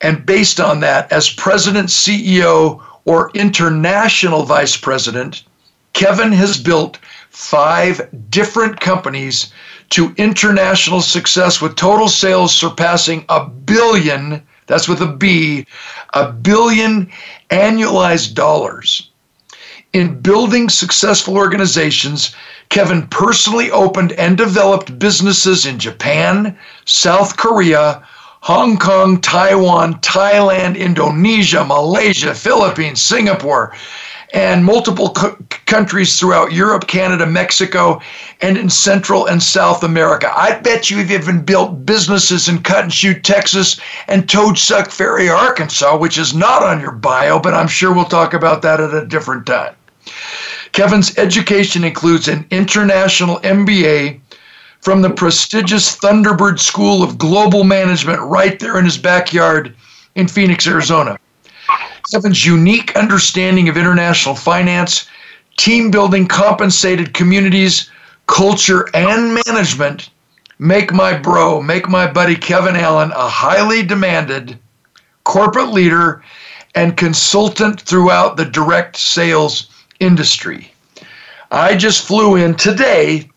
And based on that, as president, CEO, or international vice president, Kevin has built five different companies to international success with total sales surpassing a billion, that's with a B, a billion annualized dollars. In building successful organizations, Kevin personally opened and developed businesses in Japan, South Korea, Hong Kong, Taiwan, Thailand, Indonesia, Malaysia, Philippines, Singapore, and multiple co- countries throughout Europe, Canada, Mexico, and in Central and South America. I bet you have even built businesses in Cut and Shoot, Texas, and Toad Suck Ferry, Arkansas, which is not on your bio, but I'm sure we'll talk about that at a different time. Kevin's education includes an international MBA from the prestigious Thunderbird School of Global Management right there in his backyard in Phoenix, Arizona. Kevin's unique understanding of international finance, team building, compensated communities, culture, and management make my bro, make my buddy Kevin Allen a highly demanded corporate leader and consultant throughout the direct sales industry. I just flew in today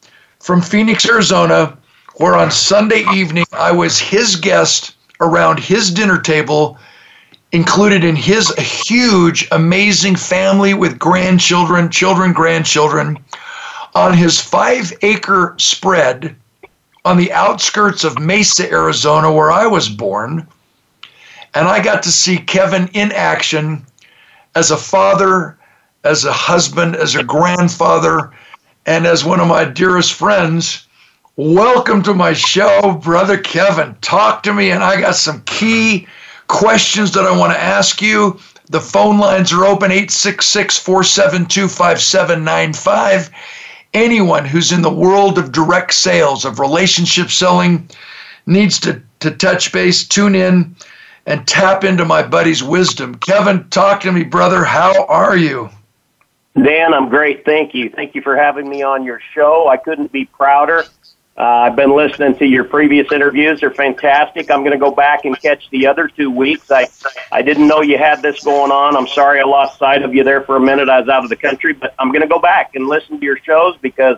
from Phoenix, Arizona, where on Sunday evening I was his guest around his dinner table, included in his huge, amazing family with grandchildren, children, grandchildren, on his five acre spread on the outskirts of Mesa, Arizona, where I was born. And I got to see Kevin in action as a father as a husband, as a grandfather, and as one of my dearest friends. Welcome to my show, Brother Kevin. Talk to me, and I got some key questions that I want to ask you. The phone lines are open 866 472 5795. Anyone who's in the world of direct sales, of relationship selling, needs to, to touch base, tune in, and tap into my buddy's wisdom. Kevin, talk to me, brother. How are you? Dan, I'm great. Thank you. Thank you for having me on your show. I couldn't be prouder. Uh, I've been listening to your previous interviews. They're fantastic. I'm going to go back and catch the other two weeks. I, I didn't know you had this going on. I'm sorry I lost sight of you there for a minute. I was out of the country, but I'm going to go back and listen to your shows because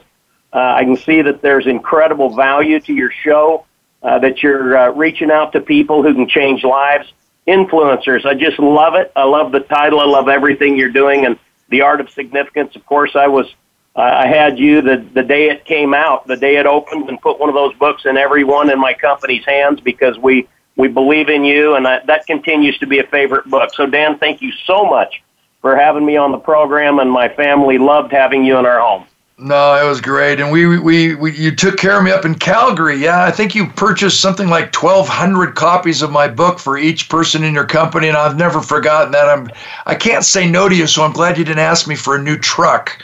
uh, I can see that there's incredible value to your show, uh, that you're uh, reaching out to people who can change lives. Influencers. I just love it. I love the title. I love everything you're doing. And the Art of Significance. Of course, I was uh, I had you the the day it came out, the day it opened, and put one of those books in every one in my company's hands because we we believe in you, and that, that continues to be a favorite book. So, Dan, thank you so much for having me on the program, and my family loved having you in our home. No, it was great, and we, we we you took care of me up in Calgary. Yeah, I think you purchased something like twelve hundred copies of my book for each person in your company, and I've never forgotten that. I'm I can't say no to you, so I'm glad you didn't ask me for a new truck.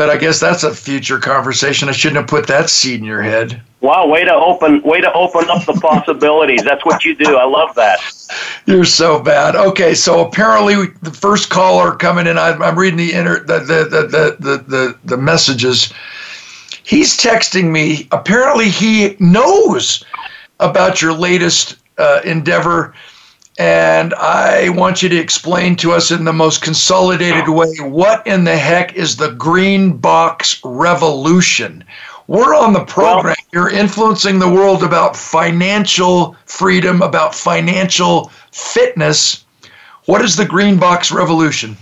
But I guess that's a future conversation. I shouldn't have put that seed in your head. Wow, way to open way to open up the possibilities. That's what you do. I love that. You're so bad. Okay, so apparently the first caller coming in, I'm, I'm reading the, inter, the, the, the, the, the, the, the messages. He's texting me. Apparently he knows about your latest uh, endeavor and I want you to explain to us in the most consolidated way what in the heck is the green box revolution? We're on the program. You're influencing the world about financial freedom, about financial fitness. What is the green box revolution?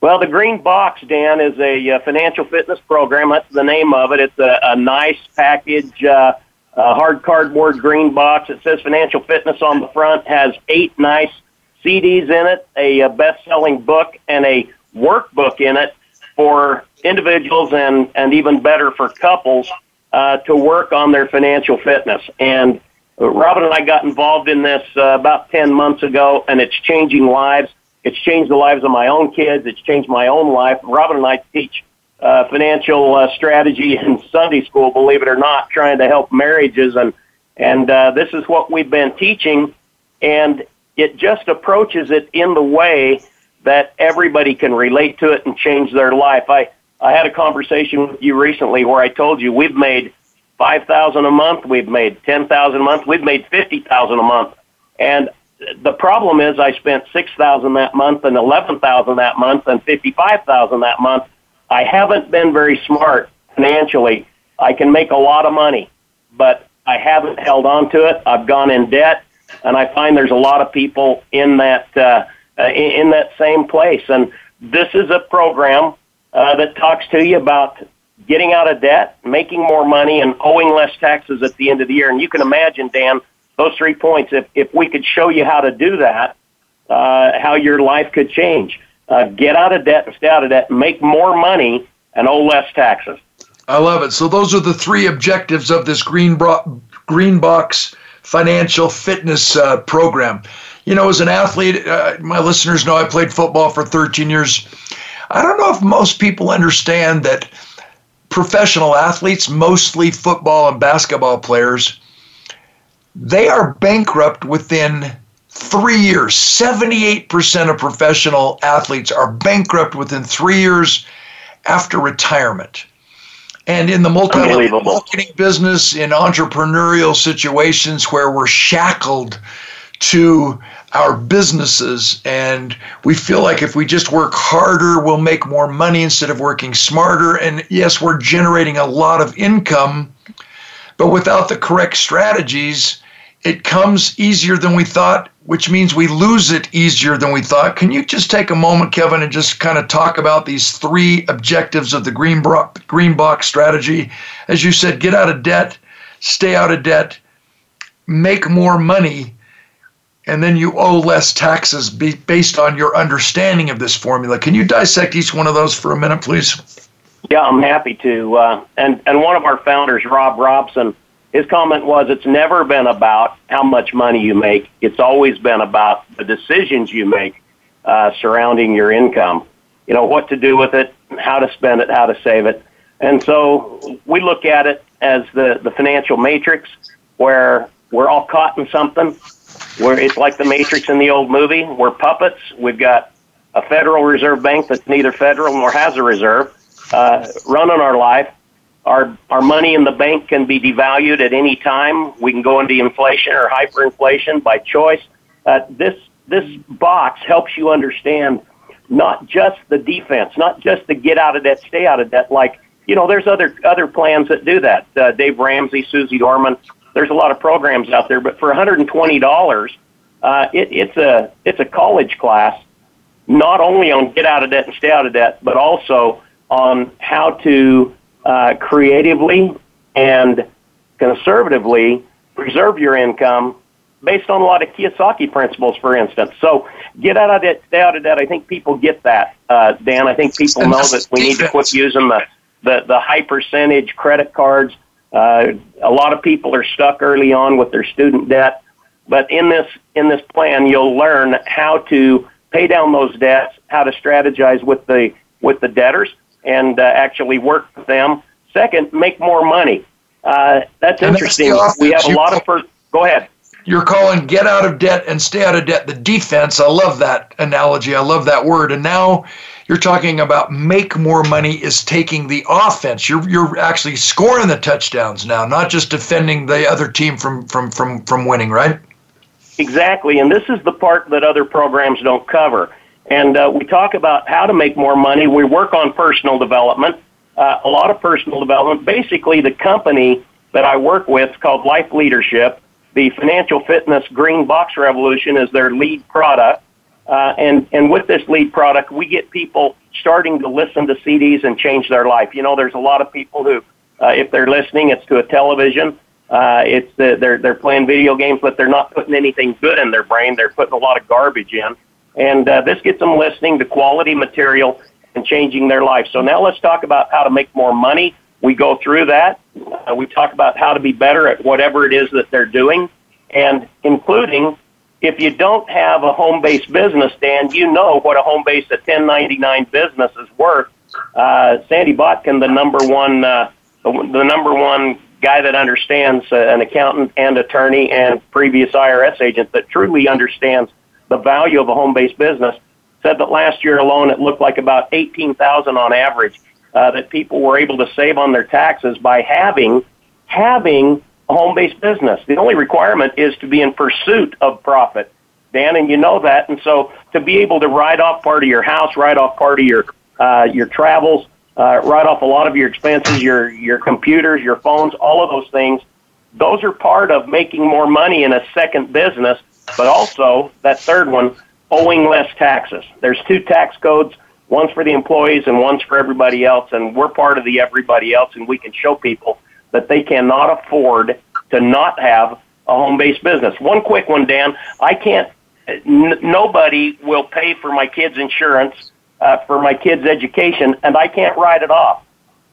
Well, the Green Box, Dan, is a uh, financial fitness program. That's the name of it. It's a, a nice package. Uh, a hard cardboard green box. It says financial fitness on the front, has eight nice CDs in it, a, a best-selling book, and a workbook in it for individuals and, and even better for couples uh, to work on their financial fitness. And Robin and I got involved in this uh, about 10 months ago, and it's changing lives. It's changed the lives of my own kids. It's changed my own life. Robin and I teach uh, financial uh, strategy in Sunday school, believe it or not, trying to help marriages. And, and uh, this is what we've been teaching. And it just approaches it in the way that everybody can relate to it and change their life. I, I had a conversation with you recently where I told you we've made 5000 a month, we've made 10000 a month, we've made 50000 a month. And the problem is I spent 6000 that month and 11000 that month and 55000 that month I haven't been very smart financially. I can make a lot of money, but I haven't held on to it. I've gone in debt, and I find there's a lot of people in that uh, uh, in, in that same place. And this is a program uh, that talks to you about getting out of debt, making more money, and owing less taxes at the end of the year. And you can imagine, Dan, those three points. If if we could show you how to do that, uh, how your life could change uh, get out of debt and stay out of debt, make more money, and owe less taxes. I love it. So those are the three objectives of this green bro- green box financial fitness uh, program. You know, as an athlete, uh, my listeners know I played football for 13 years. I don't know if most people understand that professional athletes, mostly football and basketball players, they are bankrupt within three years. 78% of professional athletes are bankrupt within three years after retirement. And in the multi marketing business, in entrepreneurial situations where we're shackled to our businesses and we feel like if we just work harder, we'll make more money instead of working smarter. And yes, we're generating a lot of income, but without the correct strategies, it comes easier than we thought, which means we lose it easier than we thought. Can you just take a moment, Kevin, and just kind of talk about these three objectives of the green, bro- green box strategy? As you said, get out of debt, stay out of debt, make more money, and then you owe less taxes be- based on your understanding of this formula. Can you dissect each one of those for a minute, please? Yeah, I'm happy to. Uh, and and one of our founders, Rob Robson his comment was it's never been about how much money you make. It's always been about the decisions you make uh, surrounding your income. You know, what to do with it, how to spend it, how to save it. And so we look at it as the, the financial matrix where we're all caught in something, where it's like the matrix in the old movie. We're puppets. We've got a Federal Reserve Bank that's neither federal nor has a reserve uh, running our life our our money in the bank can be devalued at any time. We can go into inflation or hyperinflation by choice. Uh, this this box helps you understand not just the defense, not just the get out of debt, stay out of debt. Like you know, there's other other plans that do that. Uh, Dave Ramsey, Suze Orman. There's a lot of programs out there, but for 120 dollars, uh, it, it's a it's a college class, not only on get out of debt and stay out of debt, but also on how to uh, creatively and conservatively preserve your income based on a lot of Kiyosaki principles, for instance. So get out of debt, stay out of debt. I think people get that, uh, Dan. I think people know that we need to quit using the, the the high percentage credit cards. Uh, a lot of people are stuck early on with their student debt, but in this in this plan, you'll learn how to pay down those debts, how to strategize with the with the debtors, and uh, actually work with them. Second, make more money. Uh, that's And interesting. the we have a lot of first. Go ahead. You're calling get out of debt and stay out of debt the defense. I love that analogy. I love that word. And now you're talking about make more money is taking the offense. You're you're actually scoring the touchdowns now, not just defending the other team from from from from winning, right? Exactly, and this is the part that other programs don't cover. And uh, we talk about how to make more money. We work on personal development, uh, a lot of personal development. Basically, the company that I work with is called Life Leadership. The Financial Fitness Green Box Revolution is their lead product. Uh, and, and with this lead product, we get people starting to listen to CDs and change their life. You know, there's a lot of people who, uh, if they're listening, it's to a television. Uh, it's the, they're they're playing video games, but they're not putting anything good in their brain. They're putting a lot of garbage in, and uh, this gets them listening to quality material and changing their life. So now let's talk about how to make more money. We go through that. Uh, we talk about how to be better at whatever it is that they're doing, and including if you don't have a home-based business, Dan, you know what a home-based, a 1099 business is worth. Uh, Sandy Botkin, the number one, uh, the, the number one guy that understands, uh, an accountant and attorney and previous IRS agent that truly understands the value of a home-based business, said that last year alone it looked like about 18,000 on average uh, that people were able to save on their taxes by having having a home-based business. The only requirement is to be in pursuit of profit, Dan, and you know that. And so to be able to write off part of your house, write off part of your uh, your travels, uh, write off a lot of your expenses, your your computers, your phones, all of those things. Those are part of making more money in a second business, but also that third one, owing less taxes. There's two tax codes. One's for the employees and one's for everybody else, and we're part of the everybody else, and we can show people that they cannot afford to not have a home-based business. One quick one, Dan. I can't. N- nobody will pay for my kids' insurance, uh, for my kids' education, and I can't write it off.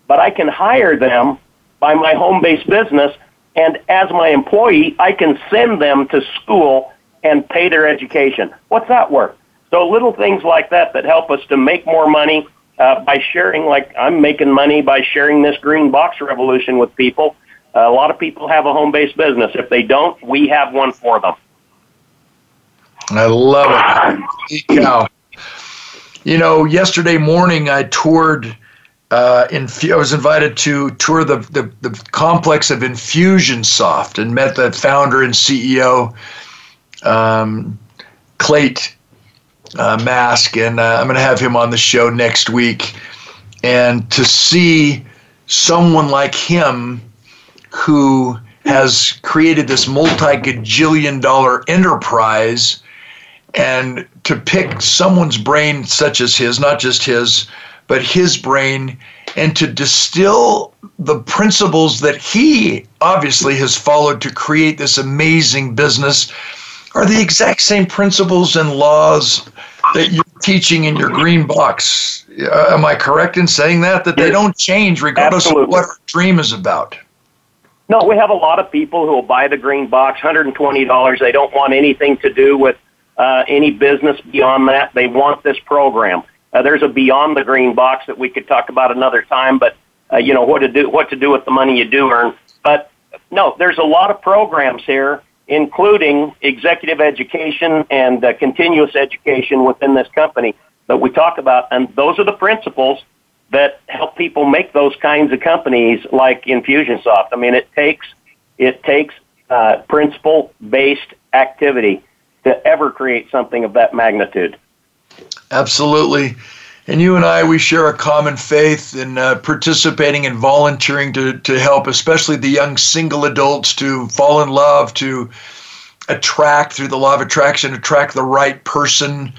But I can hire them by my home-based business, and as my employee, I can send them to school and pay their education. What's that worth? So little things like that that help us to make more money uh, by sharing. Like I'm making money by sharing this green box revolution with people. Uh, a lot of people have a home-based business. If they don't, we have one for them. I love it. Cow. You know, yesterday morning I toured. Uh, in, I was invited to tour the, the, the complex of Infusionsoft and met the founder and CEO, um, Clate uh, Mask, and uh, I'm going to have him on the show next week. And to see someone like him who has created this multi gajillion dollar enterprise and to pick someone's brain such as his, not just his, but his brain, and to distill the principles that he obviously has followed to create this amazing business are the exact same principles and laws that you're teaching in your green box. Uh, am I correct in saying that? That they don't change regardless Absolutely. of what our dream is about. No, we have a lot of people who will buy the green box, $120. They don't want anything to do with uh, any business beyond that. They want this program. Uh, there's a beyond the green box that we could talk about another time, but uh, you know what to do, what to do with the money you do earn. But no, there's a lot of programs here, including executive education and uh, continuous education within this company that we talk about, and those are the principles that help people make those kinds of companies like Infusionsoft. I mean, it takes it takes uh, principle based activity to ever create something of that magnitude. Absolutely. And you and I, we share a common faith in uh, participating and volunteering to, to help, especially the young single adults, to fall in love, to attract through the law of attraction, attract the right person.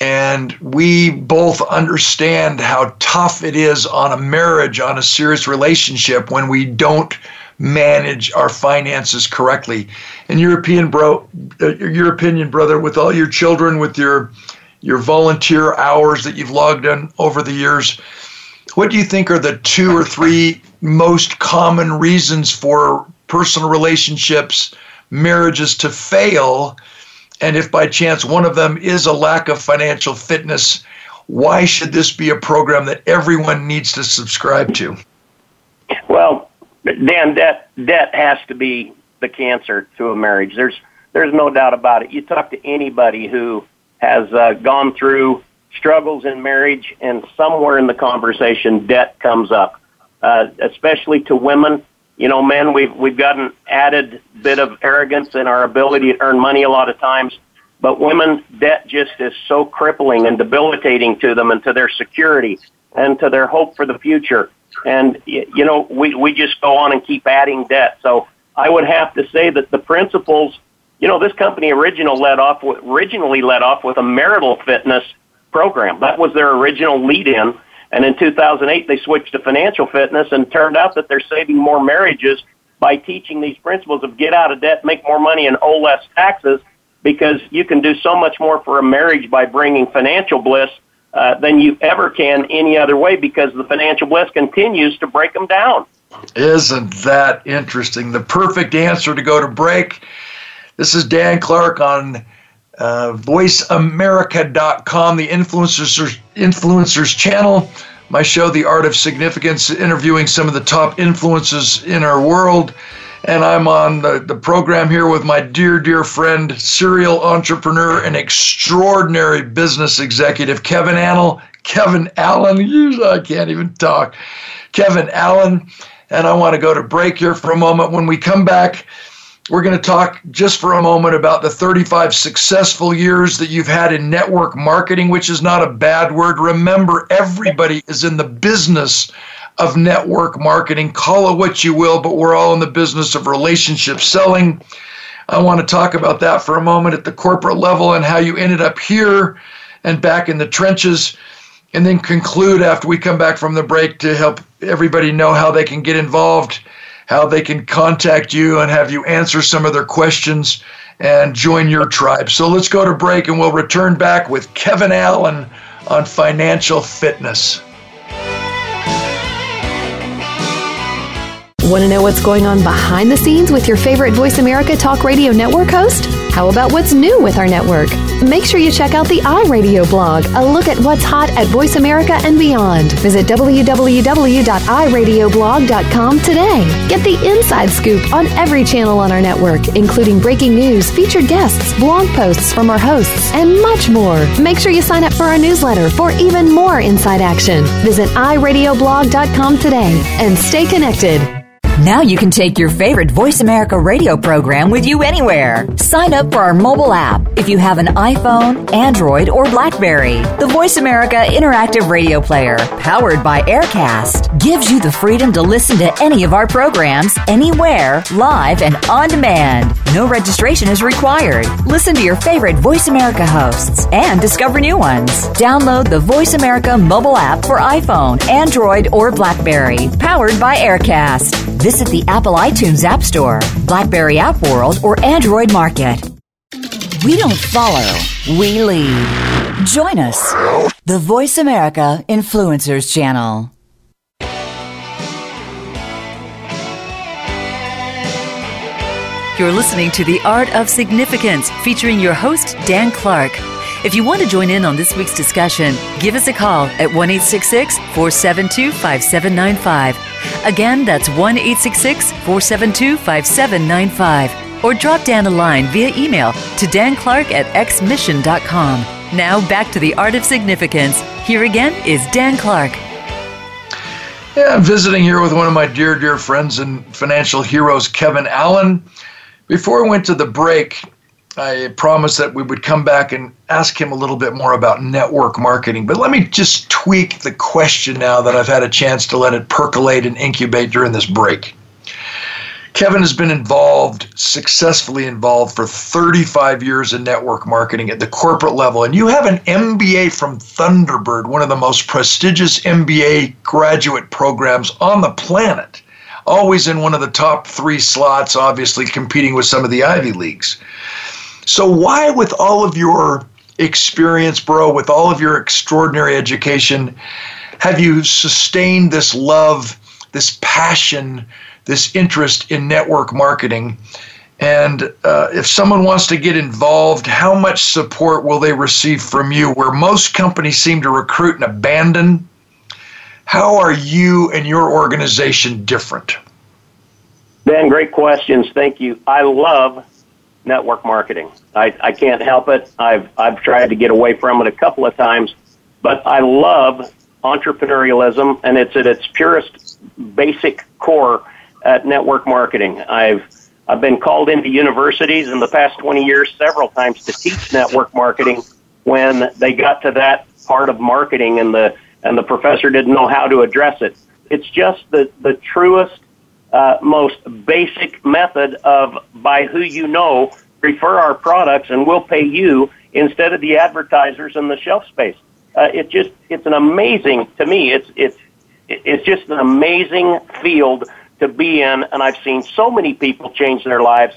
And we both understand how tough it is on a marriage, on a serious relationship, when we don't manage our finances correctly. And European bro, uh, your opinion, brother, with all your children, with your your volunteer hours that you've logged in over the years, what do you think are the two or three most common reasons for personal relationships, marriages to fail? And if by chance one of them is a lack of financial fitness, why should this be a program that everyone needs to subscribe to? Well, Dan, debt debt has to be the cancer to a marriage. There's there's no doubt about it. You talk to anybody who has uh, gone through struggles in marriage, and somewhere in the conversation, debt comes up, uh, especially to women. You know, men, we've we've got an added bit of arrogance in our ability to earn money a lot of times. But women, debt just is so crippling and debilitating to them and to their security and to their hope for the future. And you know, we we just go on and keep adding debt. So I would have to say that the principles, you know, this company original led off with, originally led off with a marital fitness program. That was their original lead in. And in 2008, they switched to financial fitness and turned out that they're saving more marriages by teaching these principles of get out of debt, make more money, and owe less taxes because you can do so much more for a marriage by bringing financial bliss uh, than you ever can any other way because the financial bliss continues to break them down. Isn't that interesting? The perfect answer to go to break. This is Dan Clark on uh, voiceamerica.com, the influencers influencers channel. My show, The Art of Significance, interviewing some of the top influences in our world. And I'm on the, the program here with my dear, dear friend, serial entrepreneur, and extraordinary business executive, Kevin Annal. Kevin Allen, I can't even talk. Kevin Allen. And I want to go to break here for a moment. When we come back, we're going to talk just for a moment about the 35 successful years that you've had in network marketing, which is not a bad word. Remember, everybody is in the business of network marketing. Call it what you will, but we're all in the business of relationship selling. I want to talk about that for a moment at the corporate level and how you ended up here and back in the trenches, and then conclude after we come back from the break to help everybody know how they can get involved how they can contact you and have you answer some of their questions and join your tribe. So let's go to break and we'll return back with Kevin Allen on financial fitness. Want to know what's going on behind the scenes with your favorite Voice America Talk Radio Network host? How about what's new with our network? Make sure you check out the iRadio blog, a look at what's hot at Voice America and beyond. Visit www.iradioblog.com today. Get the inside scoop on every channel on our network, including breaking news, featured guests, blog posts from our hosts, and much more. Make sure you sign up for our newsletter for even more inside action. Visit iradioblog.com today and stay connected. Now you can take your favorite Voice America radio program with you anywhere. Sign up for our mobile app if you have an iPhone, Android, or Blackberry. The Voice America Interactive Radio Player, powered by Aircast, gives you the freedom to listen to any of our programs anywhere, live and on demand. No registration is required. Listen to your favorite Voice America hosts and discover new ones. Download the Voice America mobile app for iPhone, Android, or Blackberry, powered by Aircast. Visit the Apple iTunes App Store, Blackberry App World, or Android Market. We don't follow, we lead. Join us, the Voice America Influencers Channel. You're listening to The Art of Significance featuring your host, Dan Clark. If you want to join in on this week's discussion, give us a call at 1 472 5795. Again, that's 1 472 5795. Or drop Dan a line via email to danclark at xmission.com. Now back to the art of significance. Here again is Dan Clark. Yeah, I'm visiting here with one of my dear, dear friends and financial heroes, Kevin Allen. Before we went to the break, I promised that we would come back and ask him a little bit more about network marketing. But let me just tweak the question now that I've had a chance to let it percolate and incubate during this break. Kevin has been involved, successfully involved for 35 years in network marketing at the corporate level. And you have an MBA from Thunderbird, one of the most prestigious MBA graduate programs on the planet. Always in one of the top three slots, obviously competing with some of the Ivy Leagues. So, why, with all of your experience, bro, with all of your extraordinary education, have you sustained this love, this passion, this interest in network marketing? And uh, if someone wants to get involved, how much support will they receive from you? Where most companies seem to recruit and abandon, how are you and your organization different? Ben, great questions. Thank you. I love network marketing. I, I can't help it. I've, I've tried to get away from it a couple of times, but I love entrepreneurialism, and it's at its purest basic core at network marketing. I've I've been called into universities in the past 20 years several times to teach network marketing when they got to that part of marketing and the and the professor didn't know how to address it. It's just the the truest uh, most basic method of by who you know refer our products and we'll pay you instead of the advertisers and the shelf space. Uh, it just it's an amazing to me. It's it's it's just an amazing field to be in, and I've seen so many people change their lives,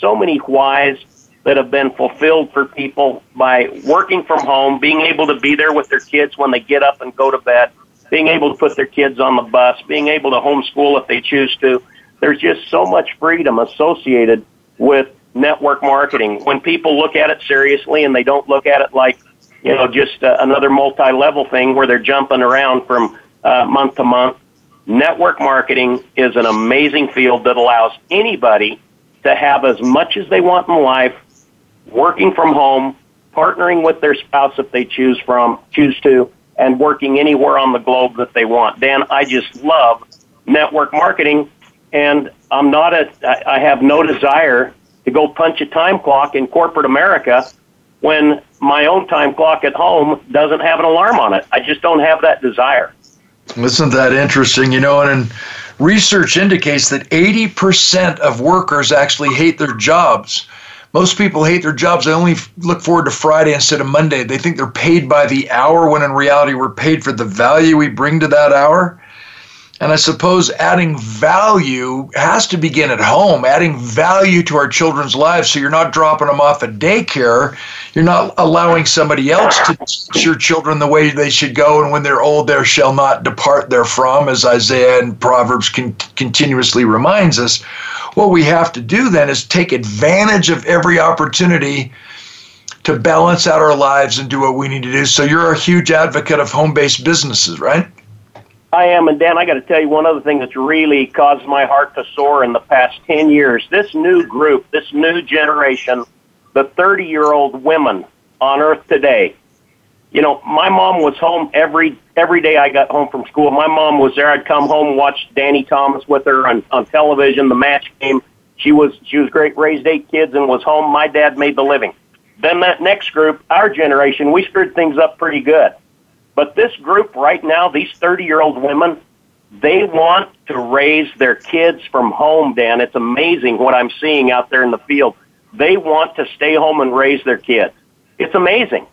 so many whys that have been fulfilled for people by working from home, being able to be there with their kids when they get up and go to bed, being able to put their kids on the bus, being able to homeschool if they choose to. There's just so much freedom associated with network marketing. When people look at it seriously and they don't look at it like, you know, just uh, another multi-level thing where they're jumping around from uh, month to month, network marketing is an amazing field that allows anybody to have as much as they want in life, working from home, partnering with their spouse if they choose from choose to, and working anywhere on the globe that they want. Dan, I just love network marketing, and I'm not a. I have no desire to go punch a time clock in corporate America when my own time clock at home doesn't have an alarm on it. I just don't have that desire. Isn't that interesting? You know, and research indicates that 80% of workers actually hate their jobs. Most people hate their jobs. They only look forward to Friday instead of Monday. They think they're paid by the hour when in reality we're paid for the value we bring to that hour. And I suppose adding value has to begin at home, adding value to our children's lives. So you're not dropping them off at daycare. You're not allowing somebody else to teach your children the way they should go. And when they're old, there shall not depart therefrom, as Isaiah and Proverbs con- continuously reminds us. What we have to do then is take advantage of every opportunity to balance out our lives and do what we need to do. So you're a huge advocate of home based businesses, right? I am, and Dan, I got to tell you one other thing that's really caused my heart to soar in the past 10 years. This new group, this new generation, the 30 year old women on earth today. You know, my mom was home every every day I got home from school. My mom was there. I'd come home, watch Danny Thomas with her on, on television, the match game. She was she was great, raised eight kids and was home. My dad made the living. Then that next group, our generation, we screwed things up pretty good. But this group right now, these 30 year old women, they want to raise their kids from home, Dan. It's amazing what I'm seeing out there in the field. They want to stay home and raise their kids. It's amazing.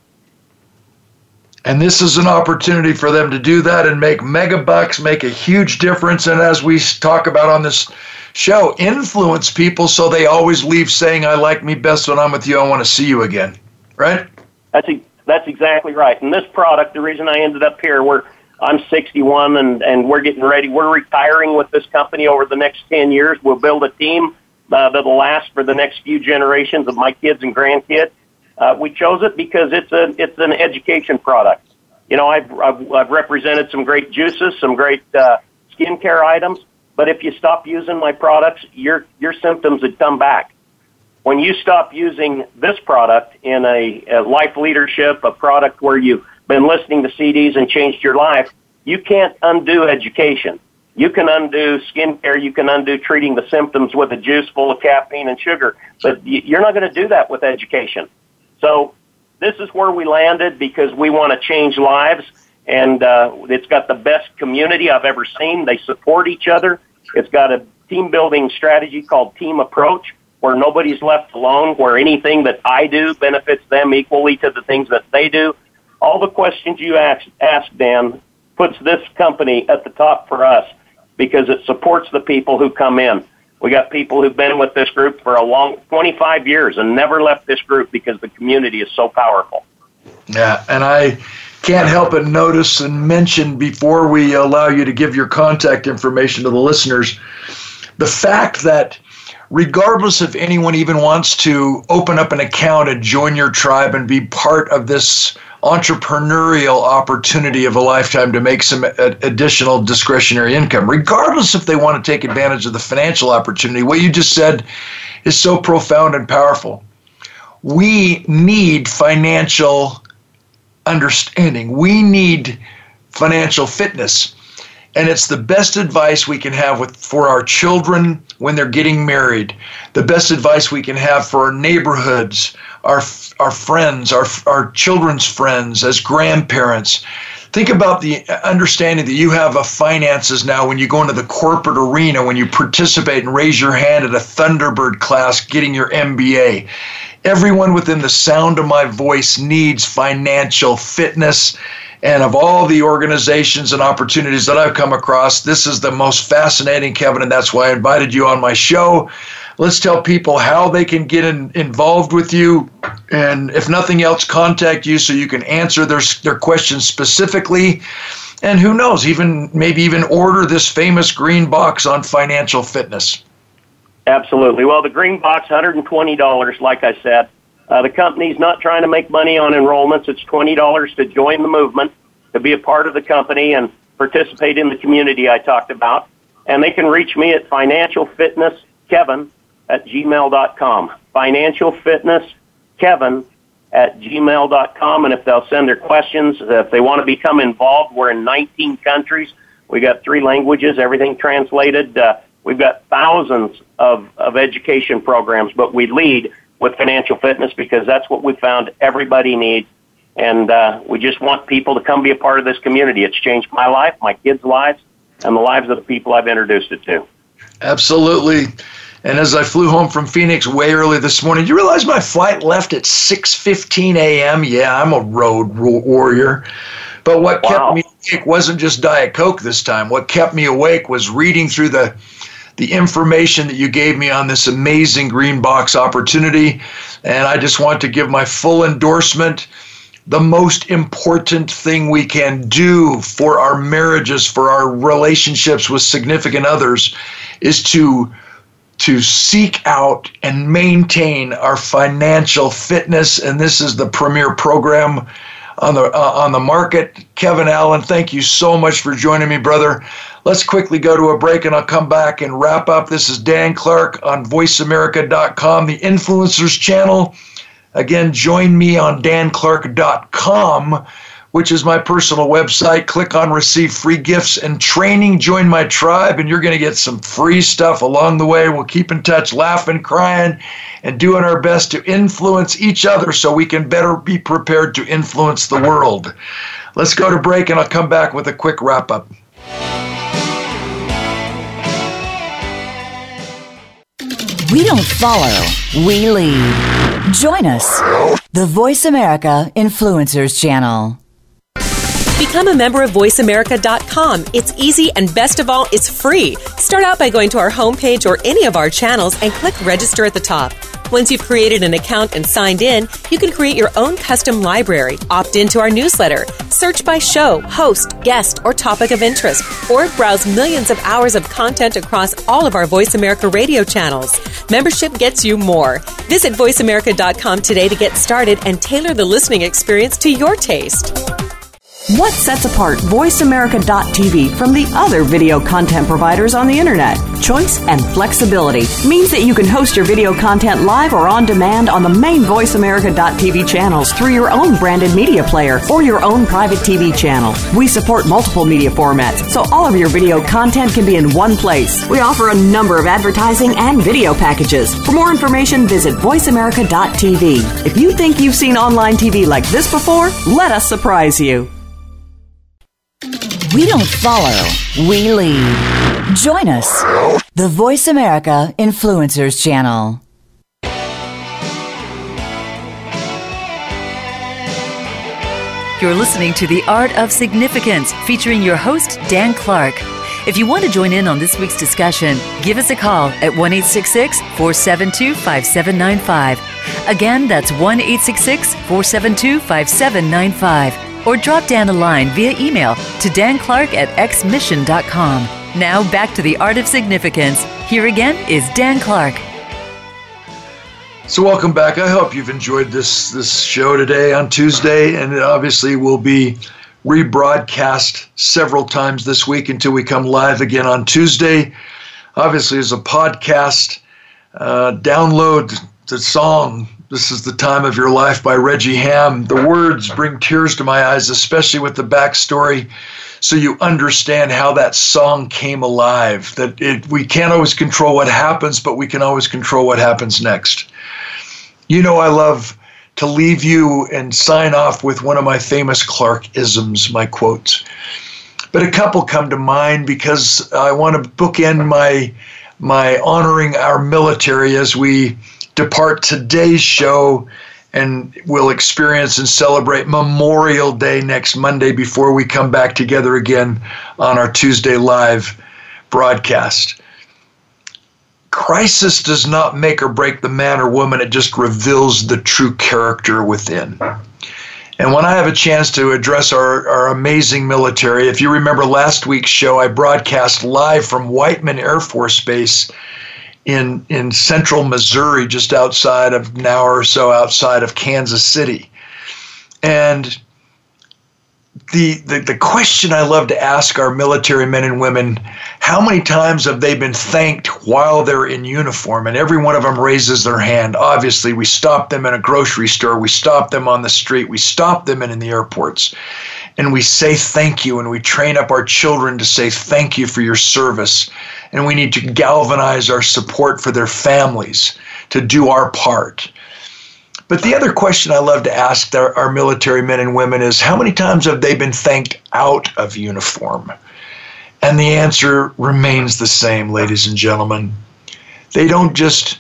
And this is an opportunity for them to do that and make mega bucks, make a huge difference. And as we talk about on this show, influence people so they always leave saying, I like me best when I'm with you. I want to see you again. Right? That's that's exactly right. And this product, the reason I ended up here, we're I'm 61 and and we're getting ready. We're retiring with this company over the next 10 years. We'll build a team uh, that'll last for the next few generations of my kids and grandkids. Uh, we chose it because it's a it's an education product. You know, I've I've, I've represented some great juices, some great uh, skincare items. But if you stop using my products, your your symptoms would come back when you stop using this product in a, a life leadership, a product where you've been listening to CDs and changed your life, you can't undo education. You can undo skincare. You can undo treating the symptoms with a juice full of caffeine and sugar, but you're not going to do that with education. So this is where we landed because we want to change lives, and uh, it's got the best community I've ever seen. They support each other. It's got a team building strategy called Team Approach where nobody's left alone, where anything that I do benefits them equally to the things that they do. All the questions you ask, ask Dan, puts this company at the top for us because it supports the people who come in. We got people who've been with this group for a long 25 years and never left this group because the community is so powerful. Yeah, and I can't help but notice and mention before we allow you to give your contact information to the listeners the fact that regardless if anyone even wants to open up an account and join your tribe and be part of this entrepreneurial opportunity of a lifetime to make some additional discretionary income, regardless if they want to take advantage of the financial opportunity, what you just said is so profound and powerful. We need financial understanding, we need financial fitness. And it's the best advice we can have with, for our children when they're getting married, the best advice we can have for our neighborhoods, our, our friends, our, our children's friends, as grandparents. Think about the understanding that you have of finances now when you go into the corporate arena, when you participate and raise your hand at a Thunderbird class getting your MBA. Everyone within the sound of my voice needs financial fitness and of all the organizations and opportunities that I've come across, this is the most fascinating, Kevin, and that's why I invited you on my show. Let's tell people how they can get in, involved with you, and if nothing else, contact you so you can answer their, their questions specifically. And who knows, even maybe even order this famous green box on financial fitness. Absolutely. Well, the green box, $120, like I said. Uh, the company's not trying to make money on enrollments. It's $20 to join the movement, to be a part of the company and participate in the community I talked about. And they can reach me at financialfitnesskevin at gmail.com. Financialfitnesskevin at gmail.com. And if they'll send their questions, if they want to become involved, we're in 19 countries. We got three languages, everything translated. Uh, we've got thousands of, of education programs, but we lead with financial fitness because that's what we found everybody needs. And uh, we just want people to come be a part of this community. It's changed my life, my kids' lives, and the lives of the people I've introduced it to. Absolutely. And as I flew home from Phoenix way early this morning, you realize my flight left at 6:15 a.m. Yeah, I'm a road warrior. But what wow. kept me awake wasn't just Diet Coke this time. What kept me awake was reading through the the information that you gave me on this amazing green box opportunity. And I just want to give my full endorsement. The most important thing we can do for our marriages, for our relationships with significant others, is to to seek out and maintain our financial fitness and this is the premier program on the uh, on the market kevin allen thank you so much for joining me brother Let's quickly go to a break and I'll come back and wrap up. This is Dan Clark on voiceamerica.com, the influencers channel. Again, join me on danclark.com, which is my personal website. Click on receive free gifts and training. Join my tribe, and you're going to get some free stuff along the way. We'll keep in touch, laughing, crying, and doing our best to influence each other so we can better be prepared to influence the world. Let's go to break, and I'll come back with a quick wrap up. We don't follow, we lead. Join us, the Voice America Influencers Channel. Become a member of VoiceAmerica.com. It's easy and best of all, it's free. Start out by going to our homepage or any of our channels and click register at the top. Once you've created an account and signed in, you can create your own custom library, opt into our newsletter, search by show, host, guest, or topic of interest, or browse millions of hours of content across all of our Voice America radio channels. Membership gets you more. Visit VoiceAmerica.com today to get started and tailor the listening experience to your taste. What sets apart VoiceAmerica.tv from the other video content providers on the internet? Choice and flexibility means that you can host your video content live or on demand on the main VoiceAmerica.tv channels through your own branded media player or your own private TV channel. We support multiple media formats, so all of your video content can be in one place. We offer a number of advertising and video packages. For more information, visit VoiceAmerica.tv. If you think you've seen online TV like this before, let us surprise you. We don't follow, we lead. Join us, the Voice America Influencers Channel. You're listening to The Art of Significance featuring your host, Dan Clark. If you want to join in on this week's discussion, give us a call at 1 472 5795. Again, that's 1 472 5795 or drop Dan a line via email to danclark at xmission.com. Now back to the art of significance. Here again is Dan Clark. So welcome back. I hope you've enjoyed this this show today on Tuesday, and it obviously will be rebroadcast several times this week until we come live again on Tuesday. Obviously, as a podcast, uh, download the song "This Is the Time of Your Life" by Regie Hamm. The words bring tears to my eyes, especially with the backstory so you understand how that song came alive. That it, we can't always control what happens, but we can always control what happens next. You know, I love to leave you and sign off with one of my famous Clark isms, my quotes. But a couple come to mind because I want to bookend my my honoring our military as we depart today's show and we'll experience and celebrate Memorial Day next Monday before we come back together again on our Tuesday live broadcast. Crisis does not make or break the man or woman, it just reveals the true character within. And when I have a chance to address our, our amazing military, if you remember last week's show, I broadcast live from Whiteman Air Force Base in in central Missouri, just outside of an hour or so outside of Kansas City. And the, the the question I love to ask our military men and women, how many times have they been thanked while they're in uniform? And every one of them raises their hand. Obviously, we stop them in a grocery store, we stop them on the street, we stop them in, in the airports and we say thank you and we train up our children to say thank you for your service and we need to galvanize our support for their families to do our part but the other question I love to ask our, our military men and women is how many times have they been thanked out of uniform? And the answer remains the same, ladies and gentlemen. They don't just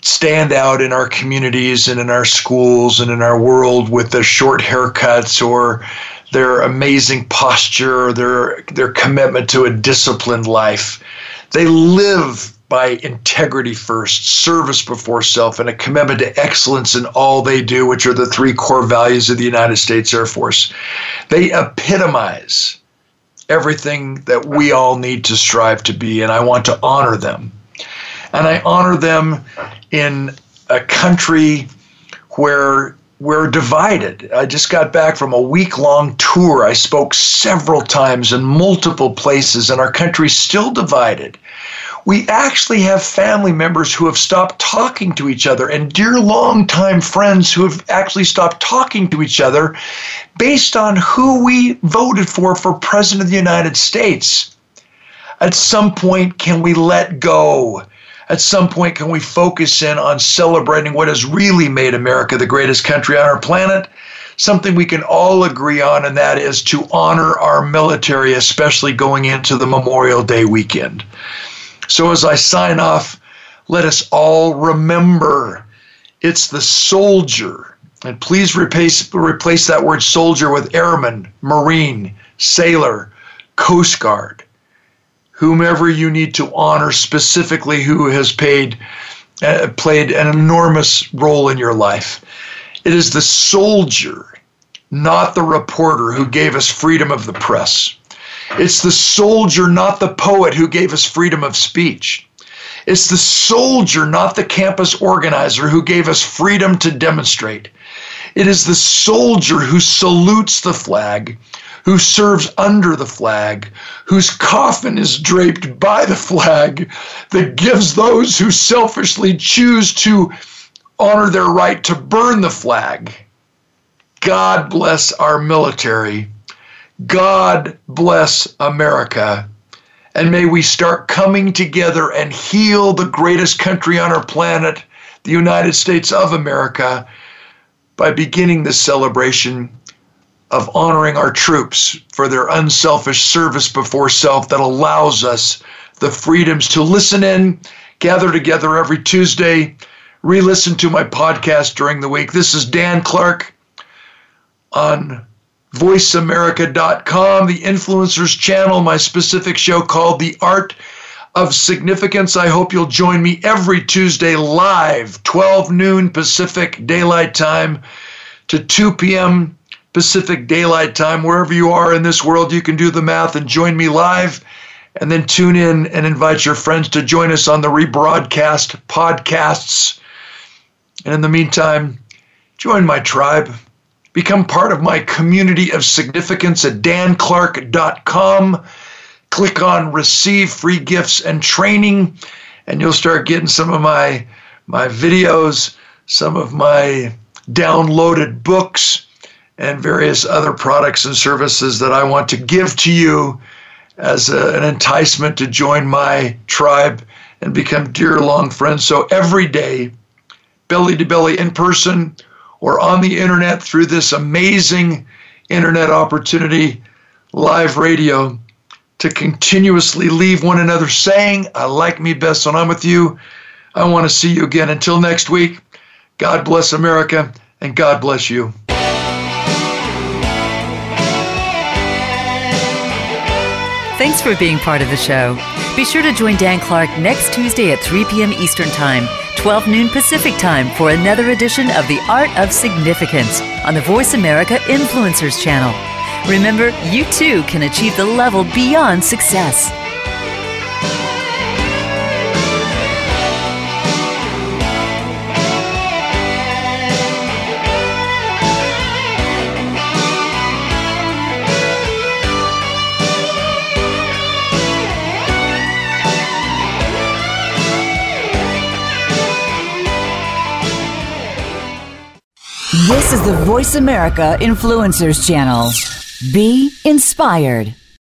stand out in our communities and in our schools and in our world with their short haircuts or their amazing posture their their commitment to a disciplined life. They live by integrity first, service before self, and a commitment to excellence in all they do, which are the three core values of the United States Air Force. They epitomize everything that we all need to strive to be, and I want to honor them. And I honor them in a country where we're divided. I just got back from a week long tour. I spoke several times in multiple places, and our country's still divided we actually have family members who have stopped talking to each other and dear longtime friends who have actually stopped talking to each other based on who we voted for for President of the United States. At some point, can we let go? At some point, can we focus in on celebrating what has really made America the greatest country on our planet? Something we can all agree on, and that is to honor our military, especially going into the Memorial Day weekend. So as I sign off, let us all remember it's the soldier. And please replace, replace that word soldier with airman, marine, sailor, coast guard, whomever you need to honor specifically who has paid, uh, played an enormous role in your life. It is the soldier, not the reporter, who gave us freedom of the press. It's the soldier, not the poet, who gave us freedom of speech. It's the soldier, not the campus organizer, who gave us freedom to demonstrate. It is the soldier who salutes the flag, who serves under the flag, whose coffin is draped by the flag, that gives those who selfishly choose to honor their right to burn the flag. God bless our military. God bless America. And may we start coming together and heal the greatest country on our planet, the United States of America, by beginning this celebration of honoring our troops for their unselfish service before self that allows us the freedoms to listen in, gather together every Tuesday, re listen to my podcast during the week. This is Dan Clark on voiceamerica.com, the influencers channel, my specific show called The Art of Significance. I hope you'll join me every Tuesday live, 12 noon Pacific Daylight Time to 2 p.m. Pacific Daylight Time. Wherever you are in this world, you can do the math and join me live. And then tune in and invite your friends to join us on the rebroadcast podcasts. And in the meantime, join my tribe. Become part of my community of significance at danclark.com. Click on receive free gifts and training, and you'll start getting some of my, my videos, some of my downloaded books, and various other products and services that I want to give to you as a, an enticement to join my tribe and become dear long friends. So every day, belly to belly in person or on the internet through this amazing internet opportunity, live radio, to continuously leave one another saying, I like me best when I'm with you. I want to see you again. Until next week, God bless America and God bless you. Thanks for being part of the show. Be sure to join Dan Clark next Tuesday at 3 p.m. Eastern Time, 12 noon Pacific Time for another edition of The Art of Significance on the Voice America Influencers channel. Remember, you too can achieve the level beyond success. This is the Voice America Influencers Channel. Be inspired.